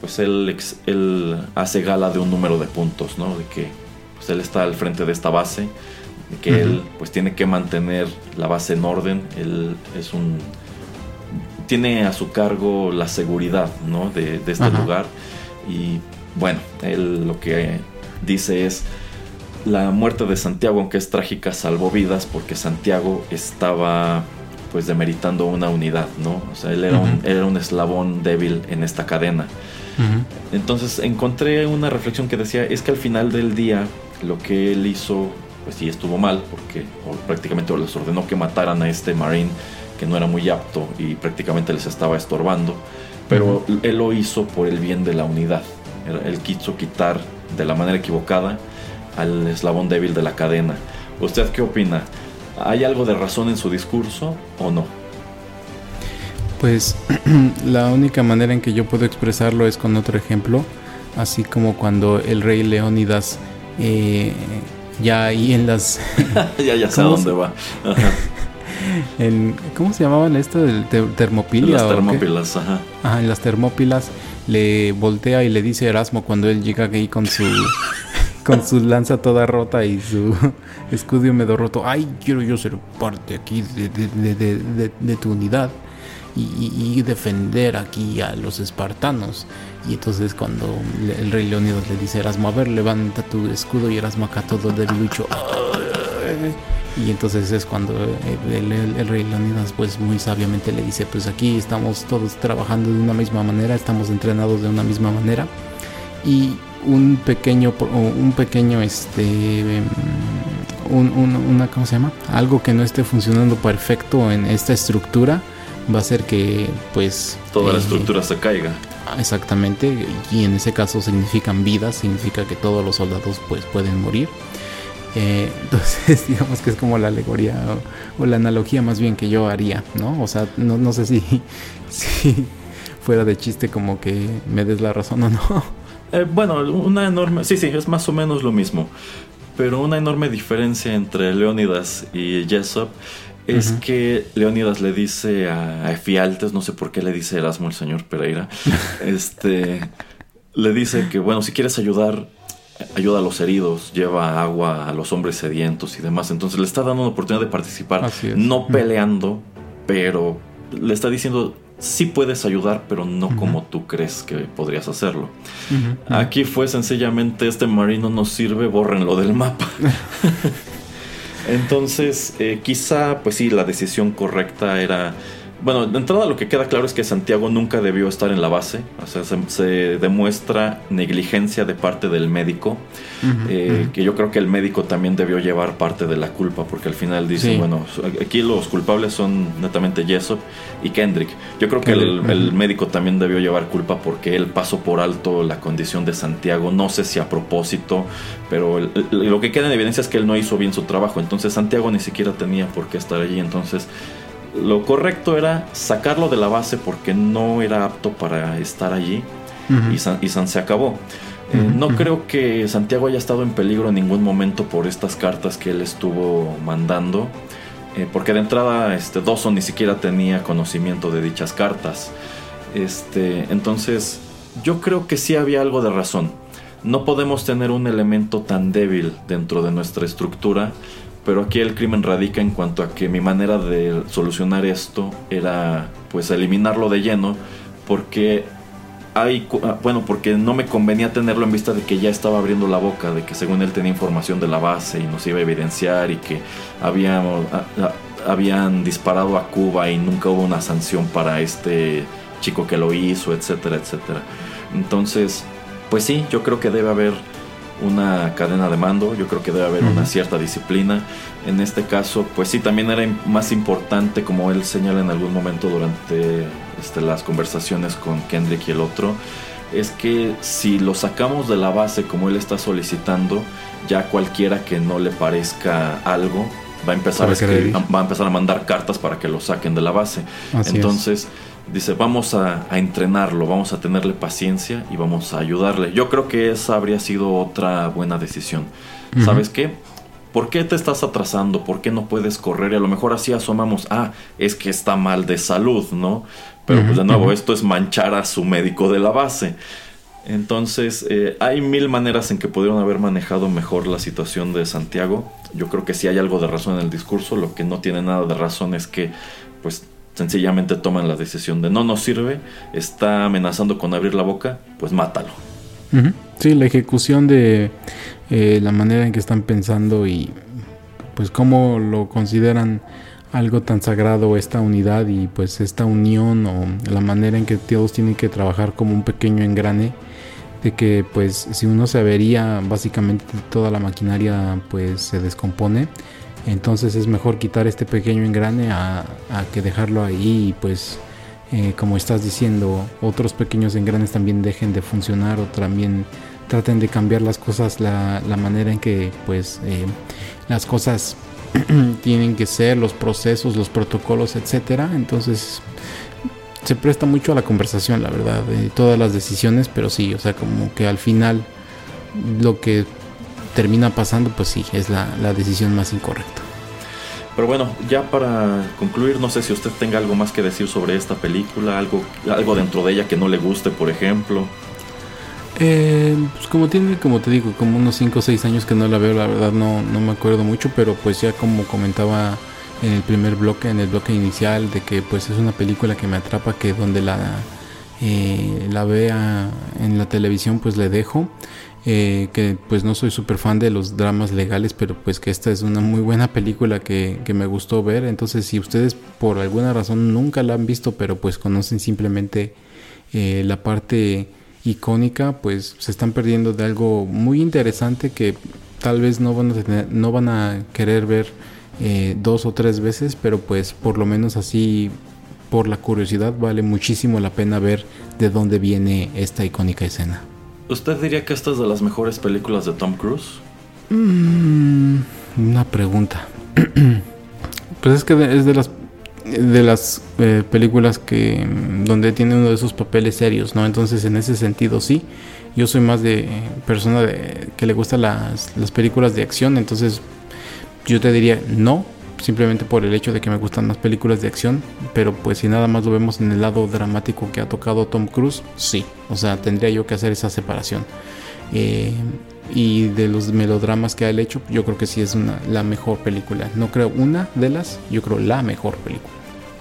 pues él, él hace gala de un número de puntos, ¿no? De que pues él está al frente de esta base, que Ujú. él pues tiene que mantener la base en orden, él es un tiene a su cargo la seguridad, ¿no? De, de este Ajá. lugar y bueno, él lo que dice es la muerte de Santiago, aunque es trágica, salvó vidas porque Santiago estaba pues demeritando una unidad, ¿no? O sea, él era, un, era un eslabón débil en esta cadena. Entonces encontré una reflexión que decía, es que al final del día lo que él hizo, pues sí estuvo mal, porque o prácticamente les ordenó que mataran a este Marine que no era muy apto y prácticamente les estaba estorbando, pero él lo hizo por el bien de la unidad. Él quiso quitar de la manera equivocada al eslabón débil de la cadena. ¿Usted qué opina? ¿Hay algo de razón en su discurso o no? Pues la única manera en que yo puedo expresarlo es con otro ejemplo, así como cuando el rey Leónidas eh, ya ahí en las ya, ya sé a ¿Cómo dónde va. Ajá. en ¿cómo se llamaban esto del te- termopilia? Las termópilas, ajá. Ajá, en las termópilas le voltea y le dice Erasmo cuando él llega ahí con su con su lanza toda rota y su escudo medio roto. Ay, quiero yo ser parte aquí de, de- de- de- tu unidad y defender aquí a los espartanos. Y entonces cuando el rey Leónidas le dice a Erasmo, a ver, levanta tu escudo y Erasmo acá todo debilucho. Y entonces es cuando el, el- el rey Leonidas pues muy sabiamente le dice pues aquí estamos todos trabajando de una misma manera, estamos entrenados de una misma manera y un pequeño un pequeño este un, un- una ¿cómo se llama? algo que no esté funcionando perfecto en esta estructura va a hacer que pues Toda la eh, estructura se caiga. Exactamente, y en ese caso significan vidas, significa que todos los soldados pues pueden morir. Eh, entonces digamos que es como la alegoría o, la analogía más bien que yo haría, ¿no? O sea, no, no sé si, si fuera de chiste como que me des la razón o no. Eh, bueno, una enorme. Sí, sí, es más o menos lo mismo. Pero una enorme diferencia entre Leónidas y Jessop es que Leónidas le dice a Efialtes, no sé por qué le dice Erasmo el señor Pereira, este, le dice que, bueno, si quieres ayudar, ayuda a los heridos, lleva agua a los hombres sedientos y demás. Entonces le está dando una oportunidad de participar, no peleando, pero le está diciendo, sí puedes ayudar, pero no como tú crees que podrías hacerlo. Aquí fue sencillamente, este marino no sirve, bórrenlo del mapa. Entonces, eh, quizá, pues sí, la decisión correcta era bueno, de entrada lo que queda claro es que Santiago nunca debió estar en la base. O sea, se, demuestra negligencia de parte del médico. Eh, que yo creo que el médico también debió llevar parte de la culpa. Porque al final dice, bueno, aquí los culpables son netamente Jessop y Kendrick. Yo creo que el, médico también debió llevar culpa porque él pasó por alto la condición de Santiago. No sé si a propósito, pero lo que queda en evidencia es que él no hizo bien su trabajo. Entonces Santiago ni siquiera tenía por qué estar allí. Entonces lo correcto era sacarlo de la base porque no era apto para estar allí y, San, se acabó. Eh, no creo que Santiago haya estado en peligro en ningún momento por estas cartas que él estuvo mandando, eh, porque de entrada este, Dawson ni siquiera tenía conocimiento de dichas cartas. Este, entonces, yo creo que sí había algo de razón. No podemos tener un elemento tan débil dentro de nuestra estructura pero aquí el crimen radica en cuanto a que mi manera de solucionar esto era pues eliminarlo de lleno porque hay ah, bueno porque no me convenía tenerlo en vista de que ya estaba abriendo la boca de que según él tenía información de la base y nos iba a evidenciar y que ah, ah, habían disparado a Cuba y nunca hubo una sanción para este chico que lo hizo etcétera etcétera. Entonces pues sí yo creo que debe haber una cadena de mando, yo creo que debe haber una cierta disciplina. En este caso, pues sí, también era más importante, como él señala en algún momento durante este, las conversaciones con Kendrick y el otro, es que si lo sacamos de la base como él está solicitando, ya cualquiera que no le parezca algo va a empezar a, escribir, va a empezar a mandar cartas para que lo saquen de la base. Entonces, dice, vamos a, entrenarlo, vamos a tenerle paciencia y vamos a ayudarle. Yo creo que esa habría sido otra buena decisión. ¿Sabes qué? ¿Por qué te estás atrasando? ¿Por qué no puedes correr? Y a lo mejor así asomamos, ah, es que está mal de salud, ¿no? Pero pues de nuevo, esto es manchar a su médico de la base. Entonces, eh, hay mil maneras en que pudieron haber manejado mejor la situación de Santiago. Yo creo que sí hay algo de razón en el discurso. Lo que no tiene nada de razón es que, pues, sencillamente toman la decisión de no nos sirve, está amenazando con abrir la boca, pues mátalo. Sí, la ejecución de eh, la manera en que están pensando y pues cómo lo consideran algo tan sagrado esta unidad y pues esta unión o la manera en que todos tienen que trabajar como un pequeño engrane de que pues si uno se avería básicamente toda la maquinaria pues se descompone entonces es mejor quitar este pequeño engrane a, que dejarlo ahí y pues eh, como estás diciendo, otros pequeños engranes también dejen de funcionar o también traten de cambiar las cosas, la, manera en que pues eh, las cosas tienen que ser, los procesos, los protocolos, etcétera. Entonces se presta mucho a la conversación, la verdad, de todas las decisiones, pero sí, o sea, como que al final lo que termina pasando, pues sí, es la, decisión más incorrecta. Pero bueno, ya para concluir, no sé si usted tenga algo más que decir sobre esta película, algo, algo dentro de ella que no le guste, por ejemplo. Eh, pues como tiene, como te digo, como unos 5 o 6 años que no la veo, la verdad no, no me acuerdo mucho, pero pues ya como comentaba en el primer bloque, en el bloque inicial, de que pues es una película que me atrapa, que donde la, eh, la vea en la televisión pues le dejo. Eh, que pues no soy súper fan de los dramas legales, pero pues que esta es una muy buena película que, me gustó ver. Entonces si ustedes por alguna razón nunca la han visto, pero pues conocen simplemente eh, la parte icónica, pues se están perdiendo de algo muy interesante que tal vez no van a, tener, no van a querer ver eh, dos o tres veces, pero pues por lo menos así por la curiosidad vale muchísimo la pena ver de dónde viene esta icónica escena. ¿Usted diría que esta es de las mejores películas de Tom Cruise? Mm, una pregunta. pues es que es de las de las eh, películas que donde tiene uno de esos papeles serios, ¿no? Entonces en ese sentido sí. Yo soy más de persona de, que le gustan las, las películas de acción, entonces yo te diría no, simplemente por el hecho de que me gustan más películas de acción, pero pues si nada más lo vemos en el lado dramático que ha tocado Tom Cruise, sí, o sea, tendría yo que hacer esa separación. Eh, y de los melodramas que ha hecho, yo creo que sí es una, la mejor película. No creo una de las, yo creo la mejor película.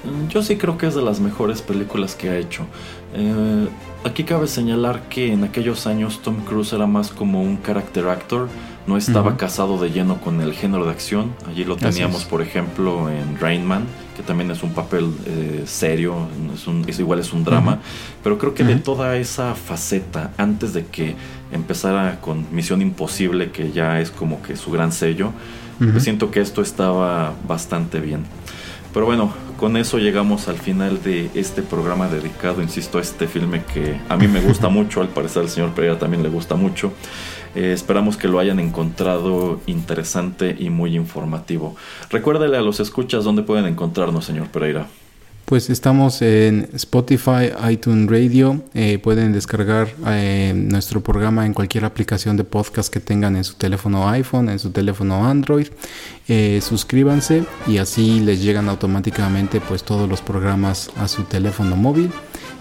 Mm, yo sí creo que es de las mejores películas que ha hecho. Eh, aquí cabe señalar que en aquellos años Tom Cruise era más como un character actor, no estaba casado de lleno con el género de acción. Allí lo teníamos, por ejemplo, en Rain Man, que también es un papel eh, serio, es, un, igual es un drama. Pero creo que de toda esa faceta, antes de que empezara con Misión Imposible, que ya es como que su gran sello, pues siento que esto estaba bastante bien. Pero bueno, con eso llegamos al final de este programa dedicado, insisto, a este filme que a mí me gusta mucho, al parecer al señor Pereira también le gusta mucho. Eh, esperamos que lo hayan encontrado interesante y muy informativo. Recuérdale a los escuchas dónde pueden encontrarnos, señor Pereira. Pues estamos en Spotify, iTunes Radio. Eh, pueden descargar eh, nuestro programa en cualquier aplicación de podcast que tengan en su teléfono iPhone, en su teléfono Android. suscríbanse y así les llegan automáticamente pues todos los programas a su teléfono móvil.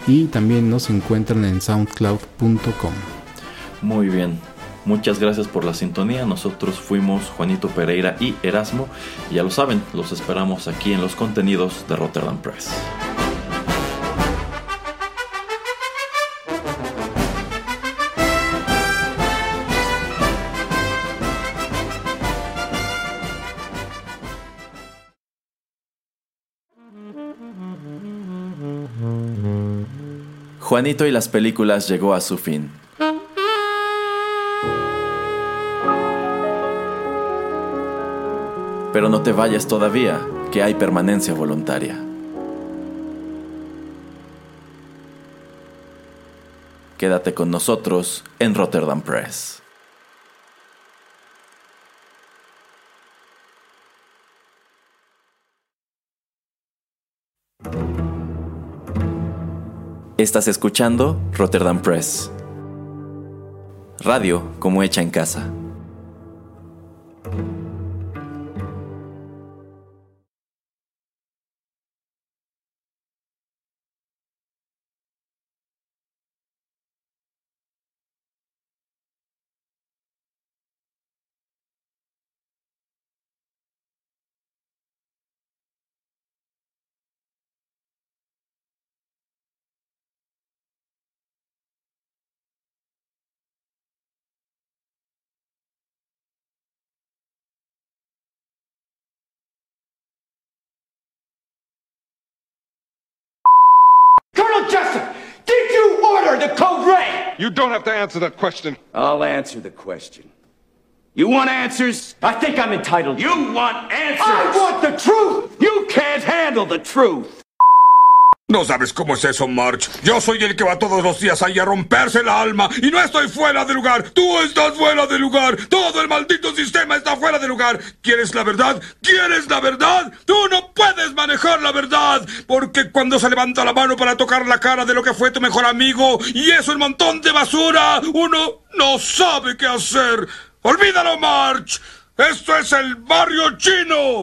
Y también nos encuentran en soundcloud.com. Muy bien. Muchas gracias por la sintonía. Nosotros fuimos Juanito Pereira y Erasmo. Y ya lo saben, los esperamos aquí en los contenidos de Rotterdam Press. Juanito y las películas llegó a su fin. Pero no te vayas todavía, que hay permanencia voluntaria. Quédate con nosotros en Rotterdam Press. Estás escuchando Rotterdam Press. Radio como hecha en casa. You don't have to answer that question. I'll answer the question. You want answers? I think I'm entitled. You want answers? I want the truth! You can't handle the truth! No sabes cómo es eso, March. Yo soy el que va todos los días ahí a romperse el alma y no estoy fuera de lugar. Tú estás fuera de lugar. Todo el maldito sistema está fuera de lugar. ¿Quieres la verdad? ¿Quieres la verdad? Tú no puedes manejar la verdad porque cuando se levanta la mano para tocar la cara de lo que fue tu mejor amigo y es un montón de basura, uno no sabe qué hacer. Olvídalo, March. Esto es el barrio chino.